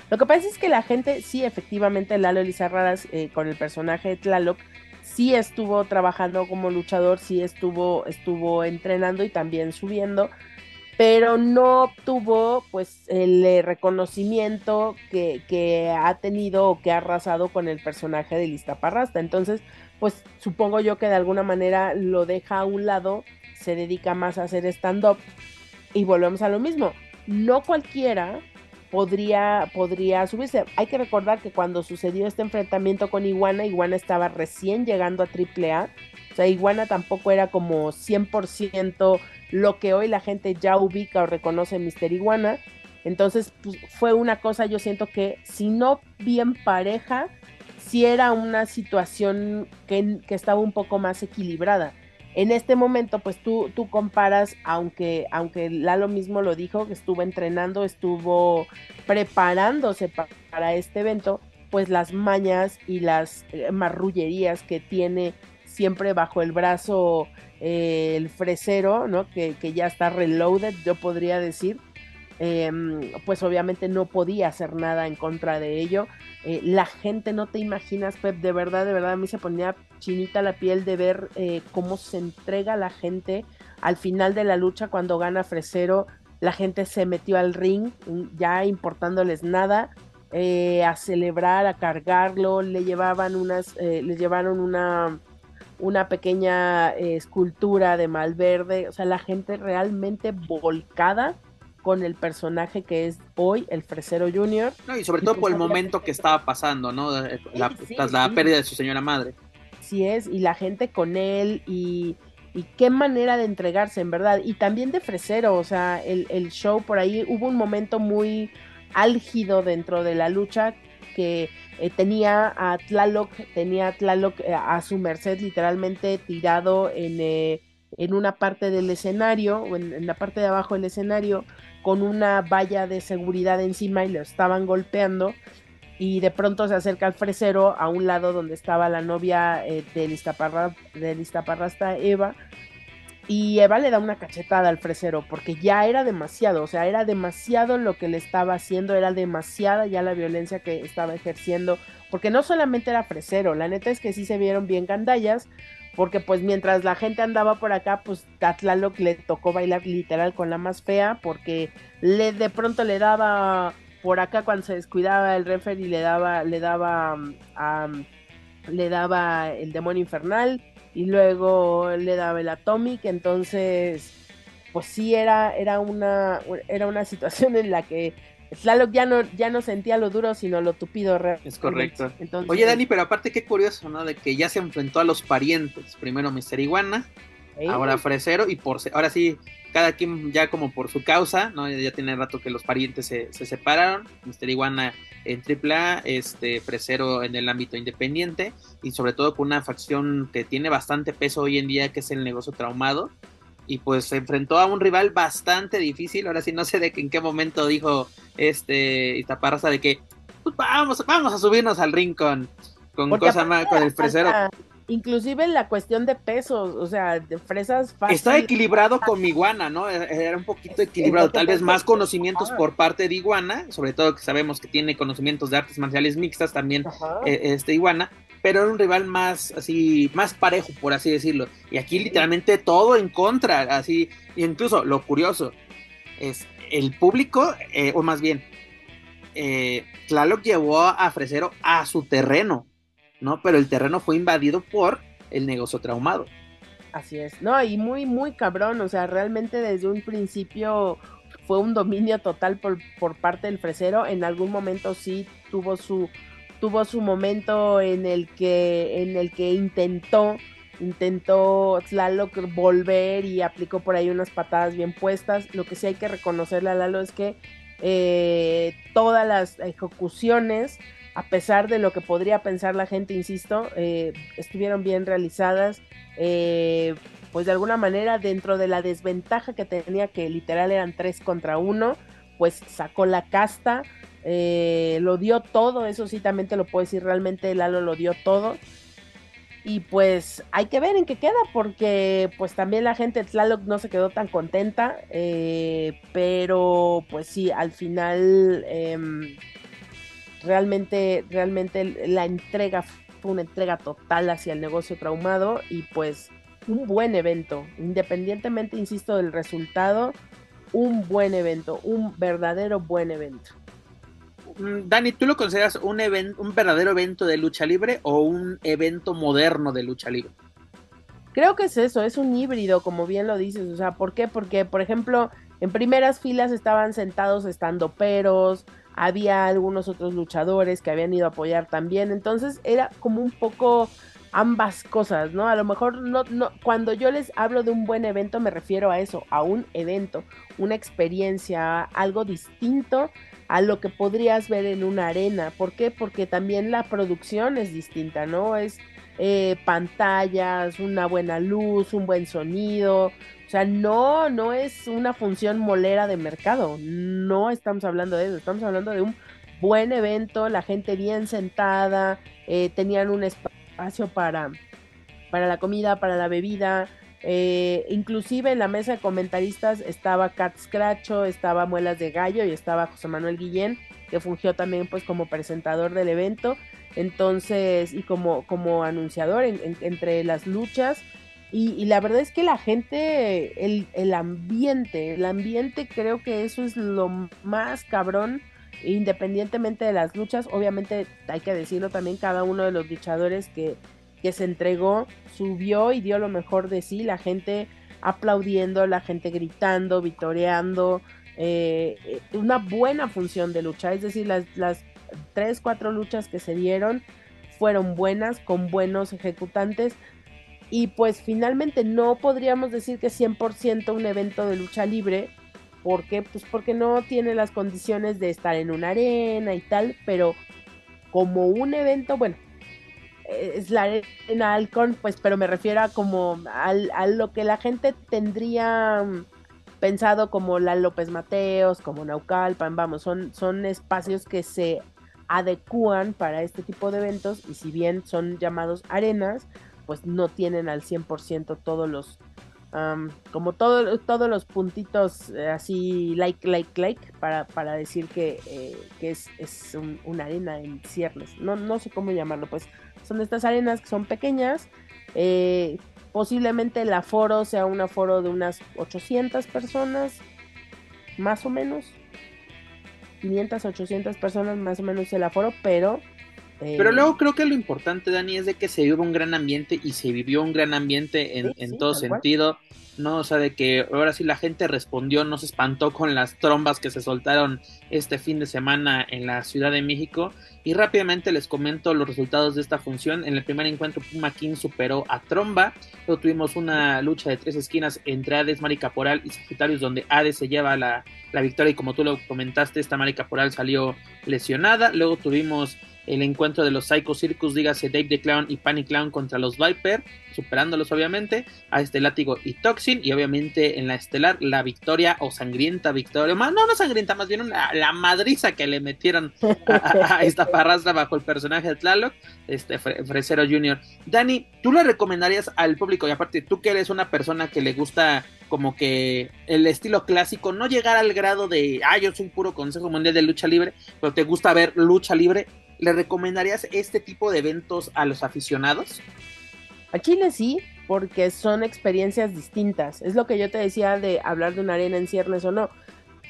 [SPEAKER 2] Lo que pasa es que la gente, sí, efectivamente, Lalo Elizarraras eh, con el personaje de Tlaloc, sí estuvo trabajando como luchador, sí estuvo, estuvo entrenando y también subiendo. pero no obtuvo pues el eh, reconocimiento que, que, ha tenido o que ha arrasado con el personaje de Lista Parrasta. Entonces, pues supongo yo que de alguna manera lo deja a un lado, se dedica más a hacer stand-up y volvemos a lo mismo. No cualquiera podría, podría subirse. Hay que recordar que cuando sucedió este enfrentamiento con Iguana, Iguana estaba recién llegando a AAA. O sea, Iguana tampoco era como 100% lo que hoy la gente ya ubica o reconoce en Mister Iguana. Entonces, pues, fue una cosa, yo siento que si no bien pareja, si era una situación que, que estaba un poco más equilibrada. En este momento, pues tú, tú comparas, aunque, aunque Lalo mismo lo dijo, que estuvo entrenando, estuvo preparándose para este evento, pues las mañas y las eh, marrullerías que tiene siempre bajo el brazo eh, el fresero, ¿no? Que, que, ya está reloaded, yo podría decir. Em, pues obviamente no podía hacer nada en contra de ello. Eh, la gente, no te imaginas, Pep, de verdad, de verdad, a mí se ponía chinita la piel de ver eh, cómo se entrega la gente al final de la lucha cuando gana Fresero. La gente se metió al ring, ya importándoles nada, eh, a celebrar, a cargarlo. Le llevaban unas, le llevaron una, una pequeña escultura de Malverde. O sea, la gente realmente volcada con el personaje que es hoy el Fresero Junior.
[SPEAKER 1] No, y sobre todo por el momento que estaba pasando, ¿no? La, tras la pérdida de su señora madre.
[SPEAKER 2] Sí es, y la gente con él y, y qué manera de entregarse, en verdad. Y también de Fresero, o sea, el, el show por ahí, hubo un momento muy álgido dentro de la lucha que eh, tenía a Tlaloc, tenía a Tlaloc eh, a su merced literalmente tirado en, eh, en una parte del escenario, o en, en, la parte de abajo del escenario, con una valla de seguridad encima y lo estaban golpeando. Y de pronto se acerca al fresero a un lado donde estaba la novia eh, de Listaparrasta, Eva. Y Eva le da una cachetada al fresero porque ya era demasiado, o sea, era demasiado lo que le estaba haciendo, era demasiada ya la violencia que estaba ejerciendo, porque no solamente era fresero, la neta es que sí se vieron bien gandallas, porque pues mientras la gente andaba por acá, pues Tatlaloc le tocó bailar literal con la más fea, porque le de pronto le daba por acá cuando se descuidaba el y le daba, le daba, le daba el demonio infernal y luego le daba el atomic, entonces pues sí era, era una, era una situación en la que Tlaloc ya no, ya no sentía lo duro, sino lo tupido.
[SPEAKER 1] Es correcto. Oye, Dani, pero aparte qué curioso, ¿no? De que ya se enfrentó a los parientes. Primero Mister Iguana, ahora Fresero, y por ahora sí, cada quien ya como por su causa, ¿no? Ya tiene rato que los parientes se, separaron. Mister Iguana en AAA, este Fresero en el ámbito independiente, y sobre todo con una facción que tiene bastante peso hoy en día, que es el negocio traumado y pues se enfrentó a un rival bastante difícil. Ahora sí no sé de en qué momento dijo este Itaparraza de que pues vamos, vamos a subirnos al ring con, con cosa más, con el fresero.
[SPEAKER 2] Inclusive la cuestión de pesos, o sea, de fresas
[SPEAKER 1] fácil. Está equilibrado con mi iguana, ¿no? E-, era un poquito equilibrado, tal vez más conocimientos por parte de iguana, sobre todo que sabemos que tiene conocimientos de artes marciales mixtas también eh, este iguana, pero era un rival más así, más parejo, por así decirlo. Y aquí literalmente todo en contra, así, incluso lo curioso es el público, eh, o más bien, eh, Tlaloc llevó a Fresero a su terreno, ¿no? Pero el terreno fue invadido por el negocio traumado.
[SPEAKER 2] Así es, no, y muy, muy cabrón, o sea, realmente desde un principio fue un dominio total por, por parte del Fresero, en algún momento sí tuvo su tuvo su momento en el que, en el que intentó, intentó Tlaloc volver y aplicó por ahí unas patadas bien puestas. Lo que sí hay que reconocerle a Lalo es que eh, todas las ejecuciones, a pesar de lo que podría pensar la gente, insisto, eh, estuvieron bien realizadas. Eh, pues de alguna manera, dentro de la desventaja que tenía, que literal eran tres contra uno, pues sacó la casta, eh, lo dio todo, eso sí también te lo puedo decir, realmente Lalo lo dio todo. Y pues hay que ver en qué queda, porque pues también la gente de Tlaloc no se quedó tan contenta, pero pues sí, al final em, realmente, realmente la entrega fue una entrega total hacia el negocio traumado y pues un buen evento, independientemente, insisto, del resultado, un buen evento, un verdadero buen evento.
[SPEAKER 1] Mm, Dani, ¿tú lo consideras un, un verdadero evento de lucha libre o un evento moderno de lucha libre?
[SPEAKER 2] Creo que es eso, es un híbrido, como bien lo dices. O sea, ¿por qué? Porque, por ejemplo, en primeras filas estaban sentados estando peros, había algunos otros luchadores que habían ido a apoyar también. Entonces era como un poco ambas cosas, ¿no? A lo mejor no, no, cuando yo les hablo de un buen evento me refiero a eso, a un evento, una experiencia, algo distinto a lo que podrías ver en una arena. ¿Por qué? Porque también la producción es distinta, ¿no? Es eh, pantallas, una buena luz, un buen sonido. O sea, no, no es una función molera de mercado. No estamos hablando de eso. Estamos hablando de un buen evento, la gente bien sentada, eh, tenían un espacio para, para la comida, para la bebida. Eh, inclusive en la mesa de comentaristas estaba Cat Scratcho, estaba Muelas de Gallo y estaba José Manuel Guillén, que fungió también pues como presentador del evento. Entonces, y como, como anunciador entre las luchas. Y, la verdad es que la gente, el, el, ambiente, el ambiente creo que eso es lo más cabrón, independientemente de las luchas. Obviamente hay que decirlo también, cada uno de los luchadores que, que se entregó subió y dio lo mejor de sí, la gente aplaudiendo, la gente gritando, vitoreando. Eh, eh, una buena función de lucha, es decir, las, las tres, cuatro luchas que se dieron fueron buenas, con buenos ejecutantes. Y pues finalmente no podríamos decir que 100% un evento de lucha libre. ¿Por qué? Pues porque no tiene las condiciones de estar en una arena y tal. Pero como un evento, bueno, es la arena Alcon, pues, pero me refiero a como a lo que la gente tendría mm, pensado como la López Mateos, como Naucalpan, vamos, son, son espacios que se adecúan para este tipo de eventos y si bien son llamados arenas, pues no tienen al 100% todos los, como todo, todos los puntitos eh, así like, like, like, para, para decir que, eh, que es, es una arena en ciernes. No, no sé cómo llamarlo, pues son estas arenas que son pequeñas. Eh, posiblemente el aforo sea un aforo de unas 800 personas, más o menos. 500, 800 personas más o menos el aforo, pero...
[SPEAKER 1] Eh, pero luego creo que lo importante, Dani, es de que se vive un gran ambiente y se vivió un gran ambiente en, en todo sentido. ¿no? O sea, de que ahora sí la gente respondió, no se espantó con las trombas que se soltaron este fin de semana en la Ciudad de México. Y rápidamente les comento los resultados de esta función. En el primer encuentro, Puma King superó a Tromba. Luego tuvimos una lucha de tres esquinas entre Hades, Mari Caporal y Sagitarius, donde Hades se lleva la, la victoria. Y como tú lo comentaste, esta Mari Caporal salió lesionada. Luego tuvimos el encuentro de los Psycho Circus, dígase Dave the Clown y Panic Clown contra los Viper, superándolos obviamente, a este látigo y Toxin, y obviamente en la estelar la victoria o sangrienta victoria, no, no sangrienta, más bien la madriza que le metieron a, esta parrastra bajo el personaje de Tlaloc, este Fresero Jr. Dani, ¿tú le recomendarías al público, y aparte tú que eres una persona que le gusta como que el estilo clásico, no llegar al grado de, ah, yo soy puro Consejo Mundial de Lucha Libre, pero te gusta ver lucha libre, ¿le recomendarías este tipo de eventos a los aficionados?
[SPEAKER 2] A Chile sí, porque son experiencias distintas. Es lo que yo te decía de hablar de una arena en ciernes o no.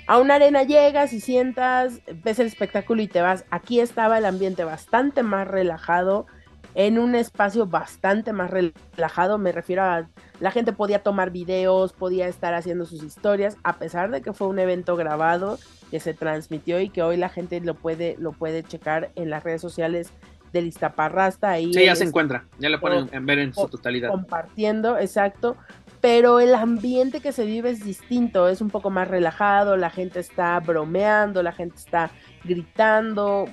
[SPEAKER 2] A una arena llegas y sientas, ves el espectáculo y te vas. Aquí estaba el ambiente bastante más relajado, en un espacio bastante más relajado. Me refiero a la gente podía tomar videos, podía estar haciendo sus historias, a pesar de que fue un evento grabado que se transmitió y que hoy la gente lo puede, lo puede checar en las redes sociales del Iztaparrasta. Ahí
[SPEAKER 1] sí, ya se encuentra, ya lo pueden ver en su totalidad.
[SPEAKER 2] Compartiendo, exacto. Pero el ambiente que se vive es distinto, es un poco más relajado, la gente está bromeando, la gente está gritando.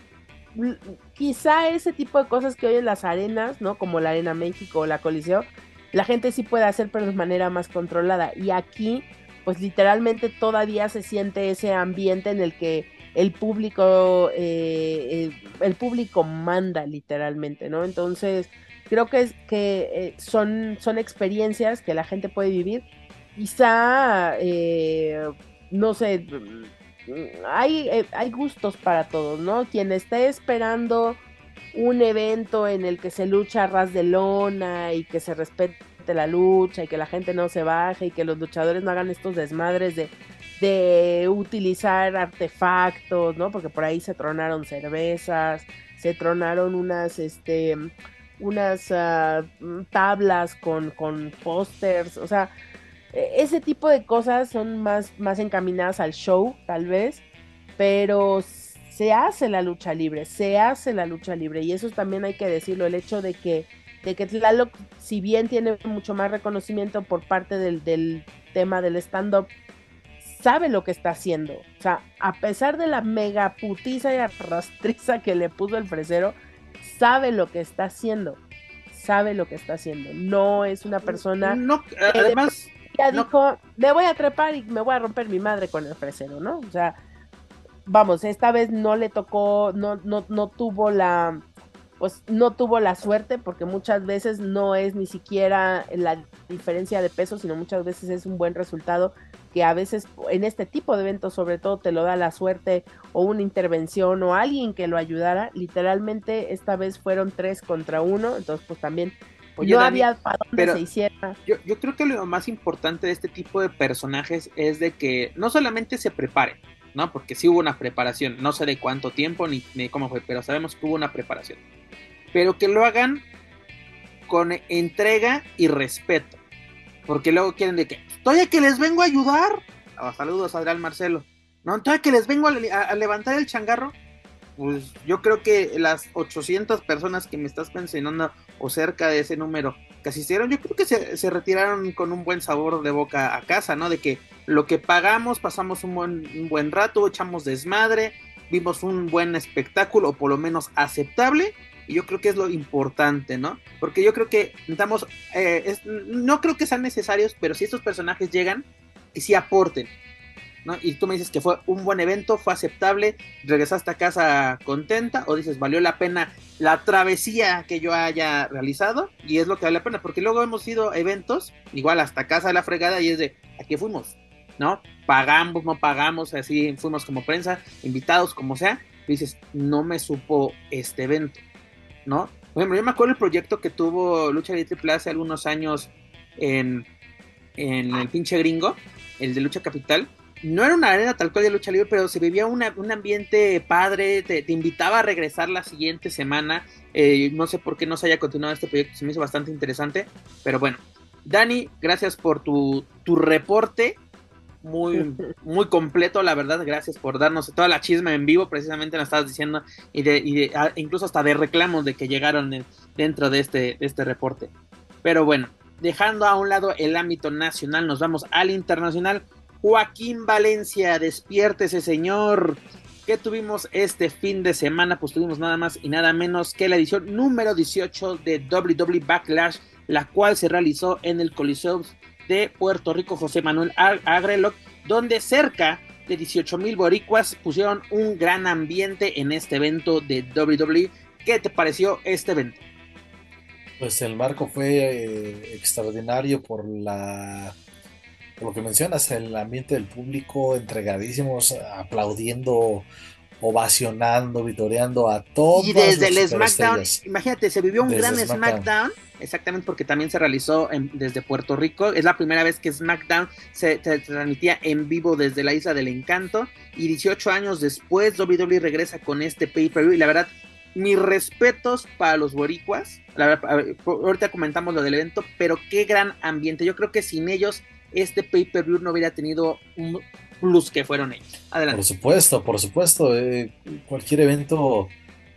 [SPEAKER 2] Quizá ese tipo de cosas que hoy en las arenas, ¿no? Como la Arena México o la Coliseo, la gente sí puede hacer, pero de manera más controlada. Y aquí pues literalmente todavía se siente ese ambiente en el que el público, eh, el, público manda literalmente, ¿no? Entonces, creo que, es, que eh, son, son experiencias que la gente puede vivir. Quizá, eh, no sé, hay, hay gustos para todos, ¿no? Quien esté esperando un evento en el que se lucha a ras de lona y que se respete la lucha y que la gente no se baje y que los luchadores no hagan estos desmadres de, de utilizar artefactos, ¿no? Porque por ahí se tronaron cervezas, se tronaron unas, este, unas uh, tablas con, con pósters, o sea, ese tipo de cosas son más, más encaminadas al show, tal vez, pero se hace la lucha libre, se hace la lucha libre, y eso también hay que decirlo, el hecho de que, de que Tlaloc, si bien tiene mucho más reconocimiento por parte del, del tema del stand-up, sabe lo que está haciendo. O sea, a pesar de la mega putiza y arrastriza que le puso el fresero, sabe lo que está haciendo. Sabe lo que está haciendo. No es una persona.
[SPEAKER 1] No, además.
[SPEAKER 2] Ya dijo, me voy a trepar y me voy a romper mi madre con el fresero, ¿no? O sea, vamos, esta vez no le tocó, no, no, no tuvo la. Pues no tuvo la suerte, porque muchas veces no es ni siquiera la diferencia de peso, sino muchas veces es un buen resultado que a veces en este tipo de eventos sobre todo te lo da la suerte o una intervención o alguien que lo ayudara. Literalmente esta vez fueron tres contra uno, entonces pues también no había para dónde se hiciera.
[SPEAKER 1] Yo, yo creo que lo más importante de este tipo de personajes es de que no solamente se preparen, ¿no? Porque sí hubo una preparación, no sé de cuánto tiempo ni, ni cómo fue, pero sabemos que hubo una preparación. Pero que lo hagan con entrega y respeto. Porque luego quieren de que, todavía que les vengo a ayudar. Oh, saludos, Adrián Marcelo. No, todavía que les vengo a, levantar el changarro. Pues yo creo que las 800 personas que me estás mencionando o cerca de ese número que asistieron, yo creo que se, retiraron con un buen sabor de boca a casa, ¿no? De que lo que pagamos, pasamos un buen, buen rato, echamos desmadre, vimos un buen espectáculo, o por lo menos aceptable, y yo creo que es lo importante, ¿no? Porque yo creo que necesitamos, eh, no creo que sean necesarios, pero si estos personajes llegan, y si aporten, Y tú me dices que fue un buen evento, fue aceptable, regresaste a casa contenta, o dices, valió la pena la travesía que yo haya realizado, y es lo que vale la pena, porque luego hemos ido a eventos, igual hasta casa de la fregada, y es de, aquí fuimos, ¿no? Pagamos, no pagamos, así fuimos como prensa, invitados, como sea, dices, no me supo este evento ¿no? Por ejemplo, yo me acuerdo el proyecto que tuvo Lucha Libre Triple hace algunos años en, en el pinche gringo, el de Lucha Capital. No era una arena tal cual de lucha libre, pero se vivía un ambiente padre, te, invitaba a regresar la siguiente semana. Eh, no sé por qué no se haya continuado este proyecto, se me hizo bastante interesante. Pero bueno, Dani, gracias por tu, tu reporte muy, muy completo, la verdad. Gracias por darnos toda la chisma en vivo, precisamente nos estabas diciendo, y de, y de ah, incluso hasta de reclamos de que llegaron dentro de este, este reporte. Pero bueno, dejando a un lado el ámbito nacional, nos vamos al internacional. Joaquín Valencia, despiértese, señor. ¿Qué tuvimos este fin de semana? Pues tuvimos nada más y nada menos que la edición número 18 de WWE Backlash, la cual se realizó en el Coliseo de Puerto Rico, José Manuel Agrelot, donde cerca de 18 mil boricuas pusieron un gran ambiente en este evento de WWE. ¿Qué te pareció este evento?
[SPEAKER 4] Pues el marco fue eh, extraordinario por la por lo que mencionas, el ambiente del público entregadísimos, aplaudiendo, ovacionando, vitoreando a todos.
[SPEAKER 1] Y desde el SmackDown, imagínate, se vivió un gran SmackDown exactamente porque también se realizó desde Puerto Rico. Es la primera vez que SmackDown se, transmitía en vivo desde la Isla del Encanto. Y 18 años después, WWE regresa con este pay-per-view. Y la verdad, mis respetos para los boricuas. ahorita comentamos lo del evento, pero qué gran ambiente. Yo creo que sin ellos, este pay-per-view no hubiera tenido un plus que fueron ellos. Adelante.
[SPEAKER 4] Por supuesto, por supuesto. Eh, cualquier evento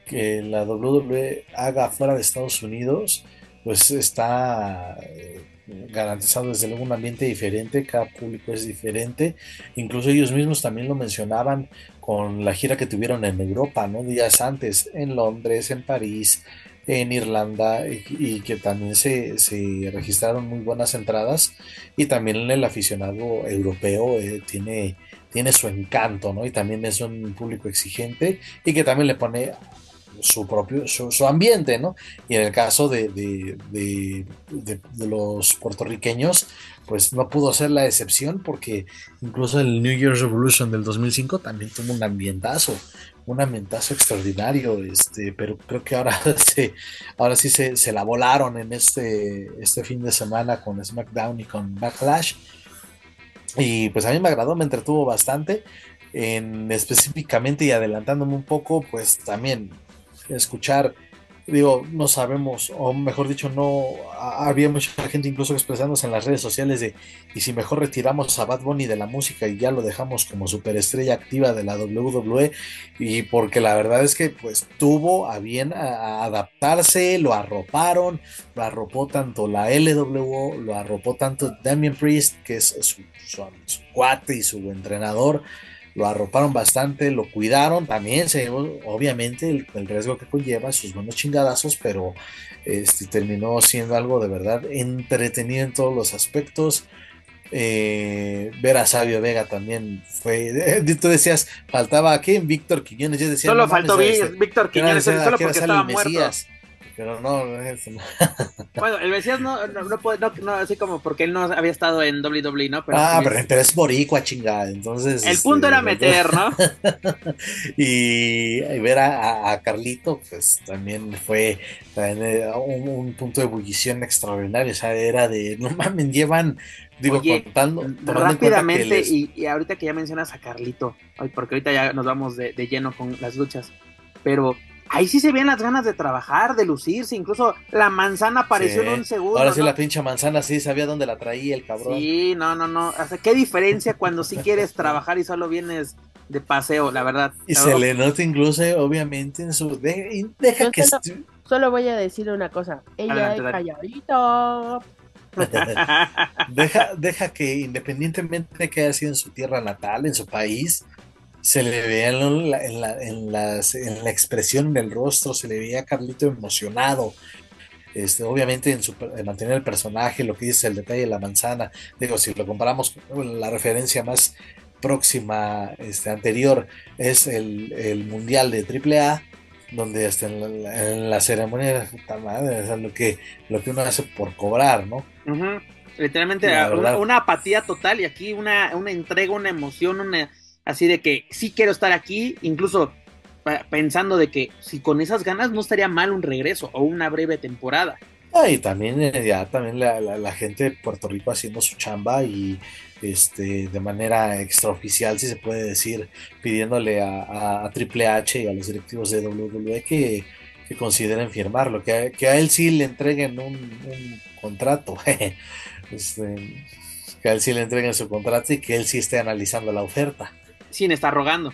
[SPEAKER 4] que la WWE haga fuera de Estados Unidos pues está eh, garantizado desde luego un ambiente diferente, cada público es diferente, incluso ellos mismos también lo mencionaban con la gira que tuvieron en Europa, ¿no? Días antes, en Londres, en París, en Irlanda, y, que también se, se, registraron muy buenas entradas, y también el aficionado europeo eh, tiene, tiene su encanto, ¿no? Y también es un público exigente y que también le pone su propio su, ambiente, ¿no? Y en el caso de, de, los puertorriqueños, pues no pudo ser la excepción porque incluso el New Year's Revolution del 2005 también tuvo un ambientazo, un ambientazo extraordinario, este, pero creo que ahora, se, ahora sí se, se la volaron en este, este fin de semana con SmackDown y con Backlash. Y pues a mí me agradó, me entretuvo bastante. En específicamente y adelantándome un poco, pues también escuchar digo, no sabemos, o mejor dicho, no había mucha gente incluso expresándose en las redes sociales de, y si mejor retiramos a Bad Bunny de la música y ya lo dejamos como superestrella activa de la WWE, y porque la verdad es que pues tuvo a bien adaptarse, lo arroparon, lo arropó tanto la LWO, lo arropó tanto Damien Priest, que es su, su cuate y su entrenador, lo arroparon bastante, lo cuidaron, también se obviamente el, riesgo que conlleva sus buenos chingadazos, pero este, terminó siendo algo de verdad entretenido en todos los aspectos. Eh, ver a Sabio Vega también fue. Tú decías, faltaba aquí Víctor Quiñones. Yo decía,
[SPEAKER 1] solo faltó Víctor Quiñones, solo porque estaba muerto.
[SPEAKER 4] Pero no,
[SPEAKER 1] Bueno, el Mesías no, no, puede, no, así como porque él no había estado en WWE, ¿no?
[SPEAKER 4] Pero ah, pero, pero, es boricua, chingada, entonces...
[SPEAKER 1] El punto era este, meter, ¿no?
[SPEAKER 4] y, ver a, Carlito, pues también fue eh, un, punto de ebullición extraordinario, o sea, era de, no mames, llevan... Digo, contando.
[SPEAKER 1] Rápidamente, y, ahorita que ya mencionas a Carlito, porque ahorita ya nos vamos de, de lleno con las luchas, pero ahí sí se ven las ganas de trabajar, de lucirse, incluso la manzana apareció en un segundo.
[SPEAKER 4] Ahora sí la pinche manzana sí sabía dónde la traía el cabrón.
[SPEAKER 1] Sí, no, no, no. O sea, qué diferencia cuando sí quieres trabajar y solo vienes de paseo, la verdad.
[SPEAKER 4] Y se le nota incluso, obviamente, en su... deja que...
[SPEAKER 2] Solo, voy a decir una cosa. Ella es calladito.
[SPEAKER 4] deja, deja que independientemente de que haya sido en su tierra natal, en su país, se le veía en la, en la, en la expresión del rostro, se le veía a Carlito emocionado. Este, obviamente en, su, mantener el personaje, lo que dice el detalle de la manzana, digo, si lo comparamos con la referencia más próxima, este, anterior, es el, Mundial de AAA, donde hasta en la, ceremonia, puta madre, lo que, lo que uno hace por cobrar, ¿no?
[SPEAKER 1] Literalmente una, apatía total y aquí una, una entrega, una emoción, una así de que sí quiero estar aquí, incluso pensando de que si con esas ganas no estaría mal un regreso o una breve temporada.
[SPEAKER 4] Ah, y también eh, ya también la, gente de Puerto Rico haciendo su chamba y este de manera extraoficial, si se puede decir, pidiéndole a, Triple H y a los directivos de WWE que, consideren firmarlo, que a, que a él sí le entreguen un, contrato. este, que a él sí le entreguen su contrato y que él sí esté analizando la oferta.
[SPEAKER 1] Sin estar rogando.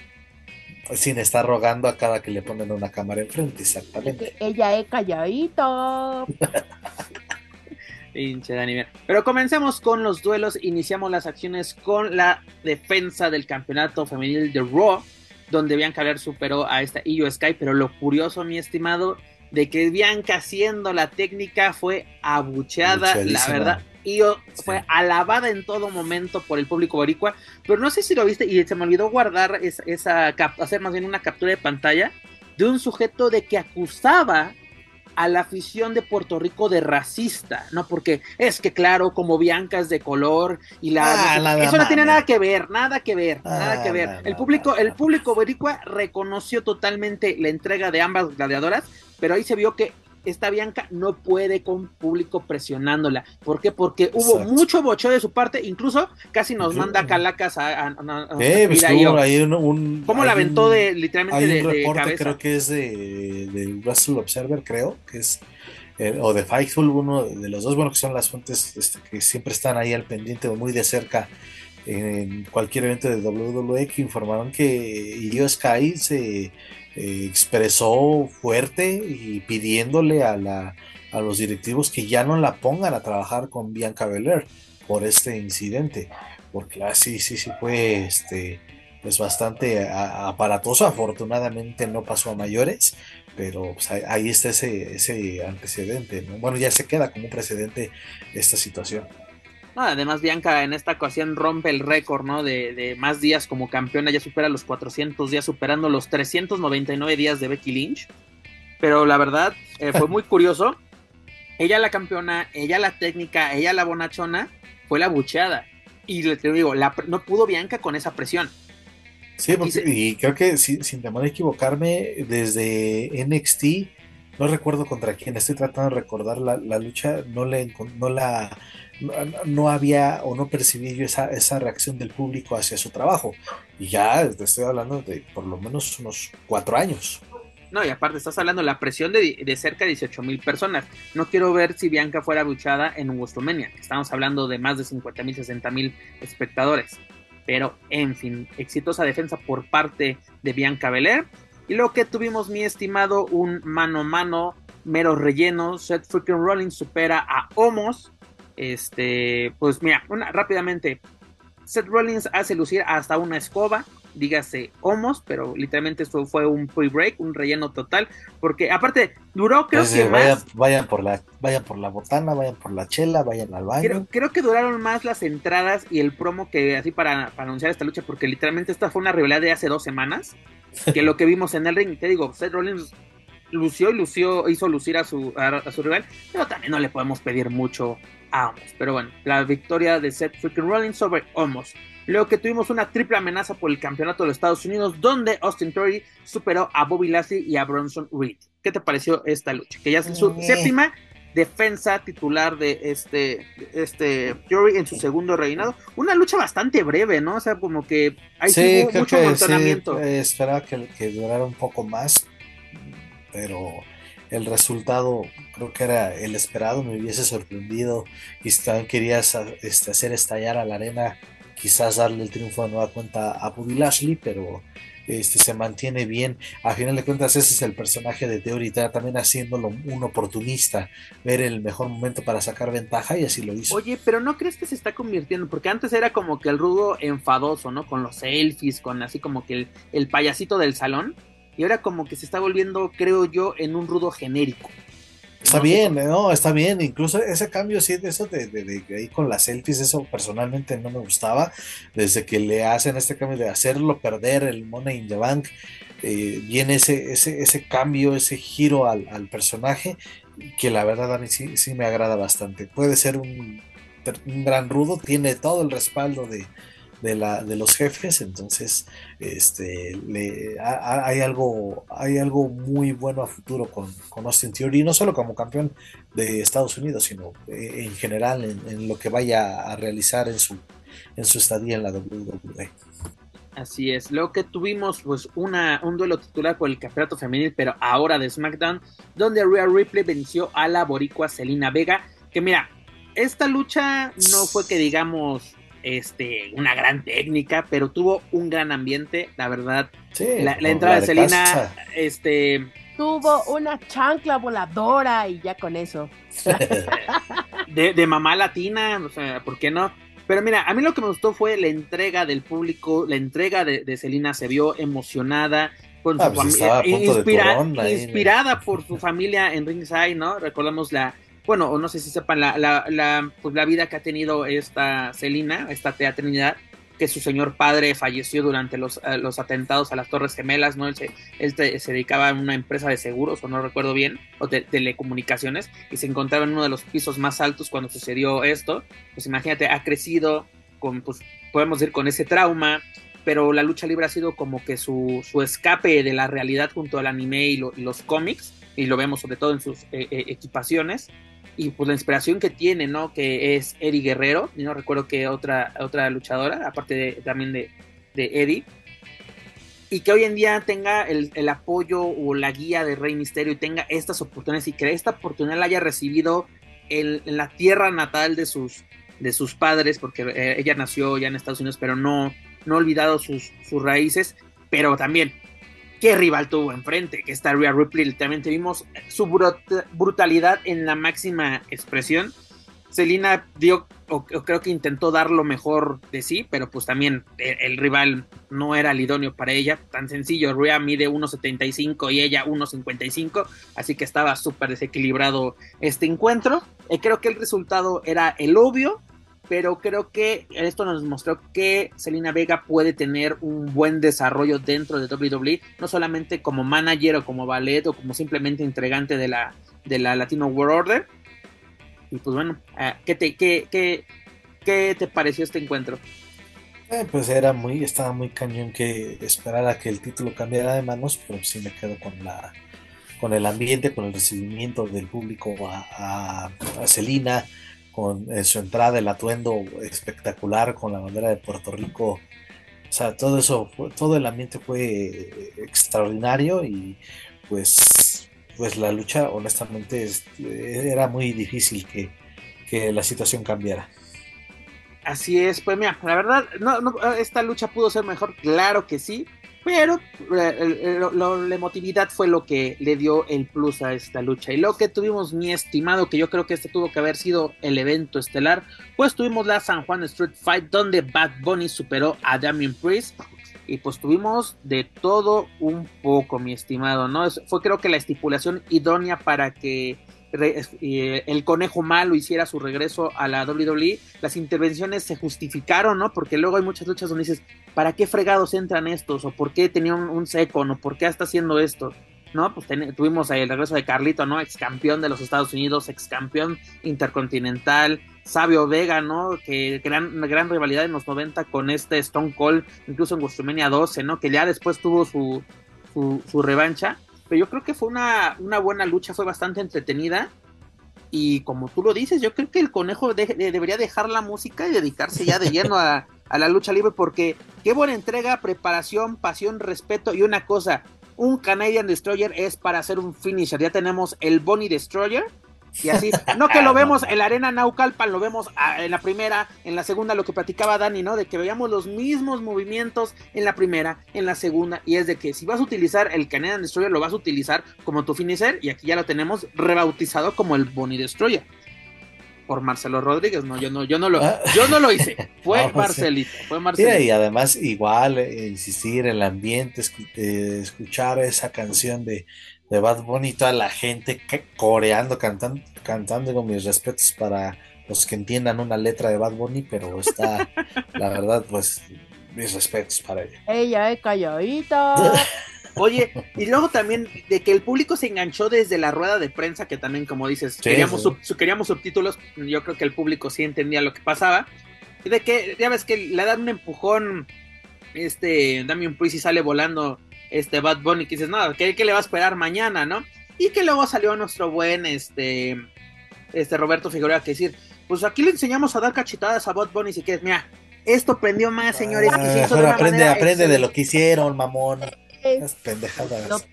[SPEAKER 4] Sin estar rogando a cada que le ponen una cámara enfrente, exactamente.
[SPEAKER 2] ella es calladito.
[SPEAKER 1] Pinche Dani. Pero comencemos con los duelos. Iniciamos las acciones con la defensa del campeonato femenil de Raw, donde Bianca Belair superó a esta Io Sky. Pero lo curioso, mi estimado, de que Bianca haciendo la técnica fue abucheada, la verdad y fue alabada en todo momento por el público boricua, pero no sé si lo viste y se me olvidó guardar esa, hacer más bien una captura de pantalla de un sujeto de que acusaba a la afición de Puerto Rico de racista, ¿no? Porque es que claro, como Bianca es de color y la ah, eso no tiene nada que ver, nada que ver, nada que ah, ver. el público, el público boricua reconoció totalmente la entrega de ambas gladiadoras, pero ahí se vio que esta Bianca no puede con público presionándola. ¿Por qué? Porque hubo mucho bocheo de su parte, incluso casi nos manda calacas a, a,
[SPEAKER 4] eh, pues un,
[SPEAKER 1] ¿Cómo la aventó de literalmente
[SPEAKER 4] hay un reporte, creo que es de, de Russell Observer, creo, que es eh, o de Fightful, uno de los dos, bueno, que son las fuentes este, que siempre están ahí al pendiente o muy de cerca en cualquier evento de WWE que informaron que Io Sky se eh, expresó fuerte y pidiéndole a, la, a los directivos que ya no la pongan a trabajar con Bianca Belair por este incidente, porque así sí, sí, fue este, pues bastante aparatoso, afortunadamente no pasó a mayores, pero pues, ahí está ese, ese antecedente, bueno, ya se queda como un precedente esta situación
[SPEAKER 1] además, Bianca en esta ocasión rompe el récord, ¿no? De, más días como campeona, ya supera los 400 días, superando los 399 días de Becky Lynch. Pero la verdad, eh, fue muy curioso. Ella la campeona, ella la técnica, ella la bonachona, fue la bucheada. Y le digo, no pudo Bianca con esa presión.
[SPEAKER 4] Sí, y creo que sin temor a equivocarme, desde NXT, no recuerdo contra quién, estoy tratando de recordar la, lucha, no, le, no la no, había o no percibí yo esa, esa reacción del público hacia su trabajo. Y ya estoy hablando de por lo menos unos cuatro años.
[SPEAKER 1] No, y aparte estás hablando de la presión de, cerca de 18 mil personas. No quiero ver si Bianca fuera buchada en WrestleMania, estamos hablando de más de 50 mil, 60 mil espectadores. Pero, en fin, exitosa defensa por parte de Bianca Belair. Y lo que tuvimos, mi estimado, un mano a mano, mero relleno. Seth freaking Rollins supera a Homos. Este, pues mira, una, rápidamente. Seth Rollins hace lucir hasta una escoba dígase homos, pero literalmente esto fue un pre-break, un relleno total, porque aparte duró creo que
[SPEAKER 4] más... Vayan, por la, vayan por la botana, vayan por la chela, vayan al baño.
[SPEAKER 1] Creo, que duraron más las entradas y el promo que así para, anunciar esta lucha, porque literalmente esta fue una rivalidad de hace dos semanas, que lo que vimos en el ring, te digo, Seth Rollins lució y lució, hizo lucir a su, a, su rival, pero también no le podemos pedir mucho a Homos. Pero bueno, la victoria de Seth freaking Rollins sobre Homos. Luego que tuvimos una triple amenaza por el campeonato de los Estados Unidos, donde Austin Theory superó a Bobby Lashley y a Bronson Reed. ¿Qué te pareció esta lucha? Que ya es su eh. séptima defensa titular de este, este Theory en su segundo reinado. Una lucha bastante breve, ¿no? O sea, como que hay mucho
[SPEAKER 4] amontonamiento. Sí, esperaba que, que durara un poco más, pero el resultado creo que era el esperado, me hubiese sorprendido y también querías este, hacer estallar a la arena quizás darle el triunfo de nueva cuenta a Bobby Lashley, pero este, se mantiene bien. A final de cuentas, ese es el personaje de Theory, también haciéndolo un oportunista, ver el mejor momento para sacar ventaja y así lo hizo.
[SPEAKER 1] Oye, pero ¿no crees que se está convirtiendo? Porque antes era como que el rudo enfadoso, ¿no? Con los selfies, con así como que el payasito del salón. Y ahora como que se está volviendo, creo yo, en un rudo genérico.
[SPEAKER 4] Está bien, no, está bien. Incluso ese cambio, sí, de eso de, de, ahí con las selfies, eso personalmente no me gustaba. Desde que le hacen este cambio de hacerlo perder el Money in the Bank, eh, viene ese, ese, ese cambio, ese giro al, al, personaje, que la verdad a mí sí, sí me agrada bastante. Puede ser un, un gran rudo, tiene todo el respaldo de, de, la, de los jefes, entonces este, hay, algo, hay algo muy bueno a futuro con, con Austin Theory, no solo como campeón de Estados Unidos, sino eh, en general en, lo que vaya a realizar en su, en su estadía en la WWE.
[SPEAKER 1] Así es, luego que tuvimos pues una, un duelo titular por el campeonato femenil, pero ahora de SmackDown, donde Rhea Ripley venció a la boricua Selina Vega, que mira, esta lucha no fue que digamos este, una gran técnica, pero tuvo un gran ambiente, la verdad. la, entrada de Selena, este...
[SPEAKER 2] Tuvo una chancla voladora y ya con eso.
[SPEAKER 1] de, mamá latina, o sea, ¿por qué no? Pero mira, a mí lo que me gustó fue la entrega del público, la entrega de, de Selena se vio emocionada, con su ah, pues familia, inspirada por su familia en Ringside, ¿no? Recordamos la, bueno, o no sé si sepan la, la, la, pues la vida que ha tenido esta Celina, esta Tea Trinidad, que su señor padre falleció durante los, eh, los atentados a las Torres Gemelas, ¿no? Él, se, él se dedicaba a una empresa de seguros, o no recuerdo bien, o de telecomunicaciones, y se encontraba en uno de los pisos más altos cuando sucedió esto. Pues imagínate, ha crecido con, pues podemos decir, con ese trauma, pero la lucha libre ha sido como que su, su escape de la realidad junto al anime y, los cómics, y lo vemos sobre todo en sus eh, eh, equipaciones y pues la inspiración que tiene, ¿no? Que es Eddie Guerrero, y no recuerdo que otra, otra luchadora, aparte de, también de, de Eddie, y que hoy en día tenga el, el, apoyo o la guía de Rey Misterio y tenga estas oportunidades y que esta oportunidad la haya recibido en, la tierra natal de sus, de sus padres, porque eh, ella nació ya en Estados Unidos, pero no, no ha olvidado sus, sus raíces, pero también qué rival tuvo enfrente, que está Rhea Ripley, literalmente vimos su brutalidad en la máxima expresión. Selina dio, o, creo que intentó dar lo mejor de sí, pero pues también el, rival no era el idóneo para ella, tan sencillo, Rhea mide 1.75 y ella 1.55, así que estaba súper desequilibrado este encuentro. Eh, creo que el resultado era el obvio, pero creo que esto nos mostró que Selena Vega puede tener un buen desarrollo dentro de WWE, no solamente como manager o como ballet o como simplemente entregante de la, de la Latino World Order. Y pues bueno, ah, ¿qué te, qué, qué, qué te pareció este encuentro?
[SPEAKER 4] Eh, pues era muy, estaba muy cañón que esperara que el título cambiara de manos, pero sí me quedo con la con el ambiente, con el recibimiento del público a, a, a Selena, con eh, su entrada, el atuendo espectacular con la bandera de Puerto Rico. O sea, todo eso, todo el ambiente fue eh, extraordinario y pues, pues la lucha, honestamente, era muy difícil que, que la situación cambiara.
[SPEAKER 1] Así es, pues mira, la verdad, no, esta lucha pudo ser mejor, claro que sí, pero eh, la emotividad fue lo que le dio el plus a esta lucha. Y lo que tuvimos, mi estimado, que yo creo que este tuvo que haber sido el evento estelar, pues tuvimos la San Juan Street Fight, donde Bad Bunny superó a Damien Priest. Y pues tuvimos de todo un poco, mi estimado, ¿no? Fue creo que la estipulación idónea para que el conejo malo hiciera su regreso a la WWE, las intervenciones se justificaron, ¿no? Porque luego hay muchas luchas donde dices, ¿para qué fregados entran estos? ¿O por qué tenía un, seco? ¿O por qué está haciendo esto? ¿No? Pues tuvimos el regreso de Carlito, ¿no? Ex campeón de los Estados Unidos, ex campeón intercontinental, Sabio Vega, ¿no? Que gran, gran rivalidad en los 90 con este Stone Cold, incluso en WrestleMania 12, ¿no? Que ya después tuvo su, su revancha pero yo creo que fue una, buena lucha, fue bastante entretenida. Y como tú lo dices, yo creo que el conejo debería dejar la música y dedicarse ya de lleno a, a la lucha libre, porque qué buena entrega, preparación, pasión, respeto y una cosa, un Canadian Destroyer es para hacer un finisher. Ya tenemos el Bonnie Destroyer y así, no que lo vemos en la arena Naucalpan, lo vemos ah, en la primera, en la segunda, lo que platicaba Dani, ¿no? De que veamos los mismos movimientos en la primera, en la segunda, y es de que si vas a utilizar el Canadian Destroyer, lo vas a utilizar como tu finisher, y aquí ya lo tenemos rebautizado como el Bonnie Destroyer. Por Marcelo Rodríguez, no, yo no, yo no lo, ah. yo no lo hice, fue Marcelito, fue Marcelito.
[SPEAKER 4] y además igual eh, insistir en el ambiente, eh, escuchar esa canción de de Bad Bunny, toda la gente coreando, cantando, cantando con mis respetos para los que entiendan una letra de Bad Bunny, pero está, la verdad, pues, mis respetos para ella.
[SPEAKER 2] Ella es calladita.
[SPEAKER 1] Oye, y luego también de que el público se enganchó desde la rueda de prensa, que también, como dices, queríamos, queríamos subtítulos, yo creo que el público sí entendía lo que pasaba. Y de que, ya ves que le dan un empujón, este, Damien Priest y sale volando este Bad Bunny, que dices, no, ¿qué, le va a esperar mañana, no? Y que luego salió nuestro buen, este, este Roberto Figueroa, que decir, pues aquí le enseñamos a dar cachetadas a Bad Bunny, si quieres, mira, esto prendió más, señores.
[SPEAKER 4] Ah, aprende, aprende de lo que hicieron, mamón. Es pendejadas.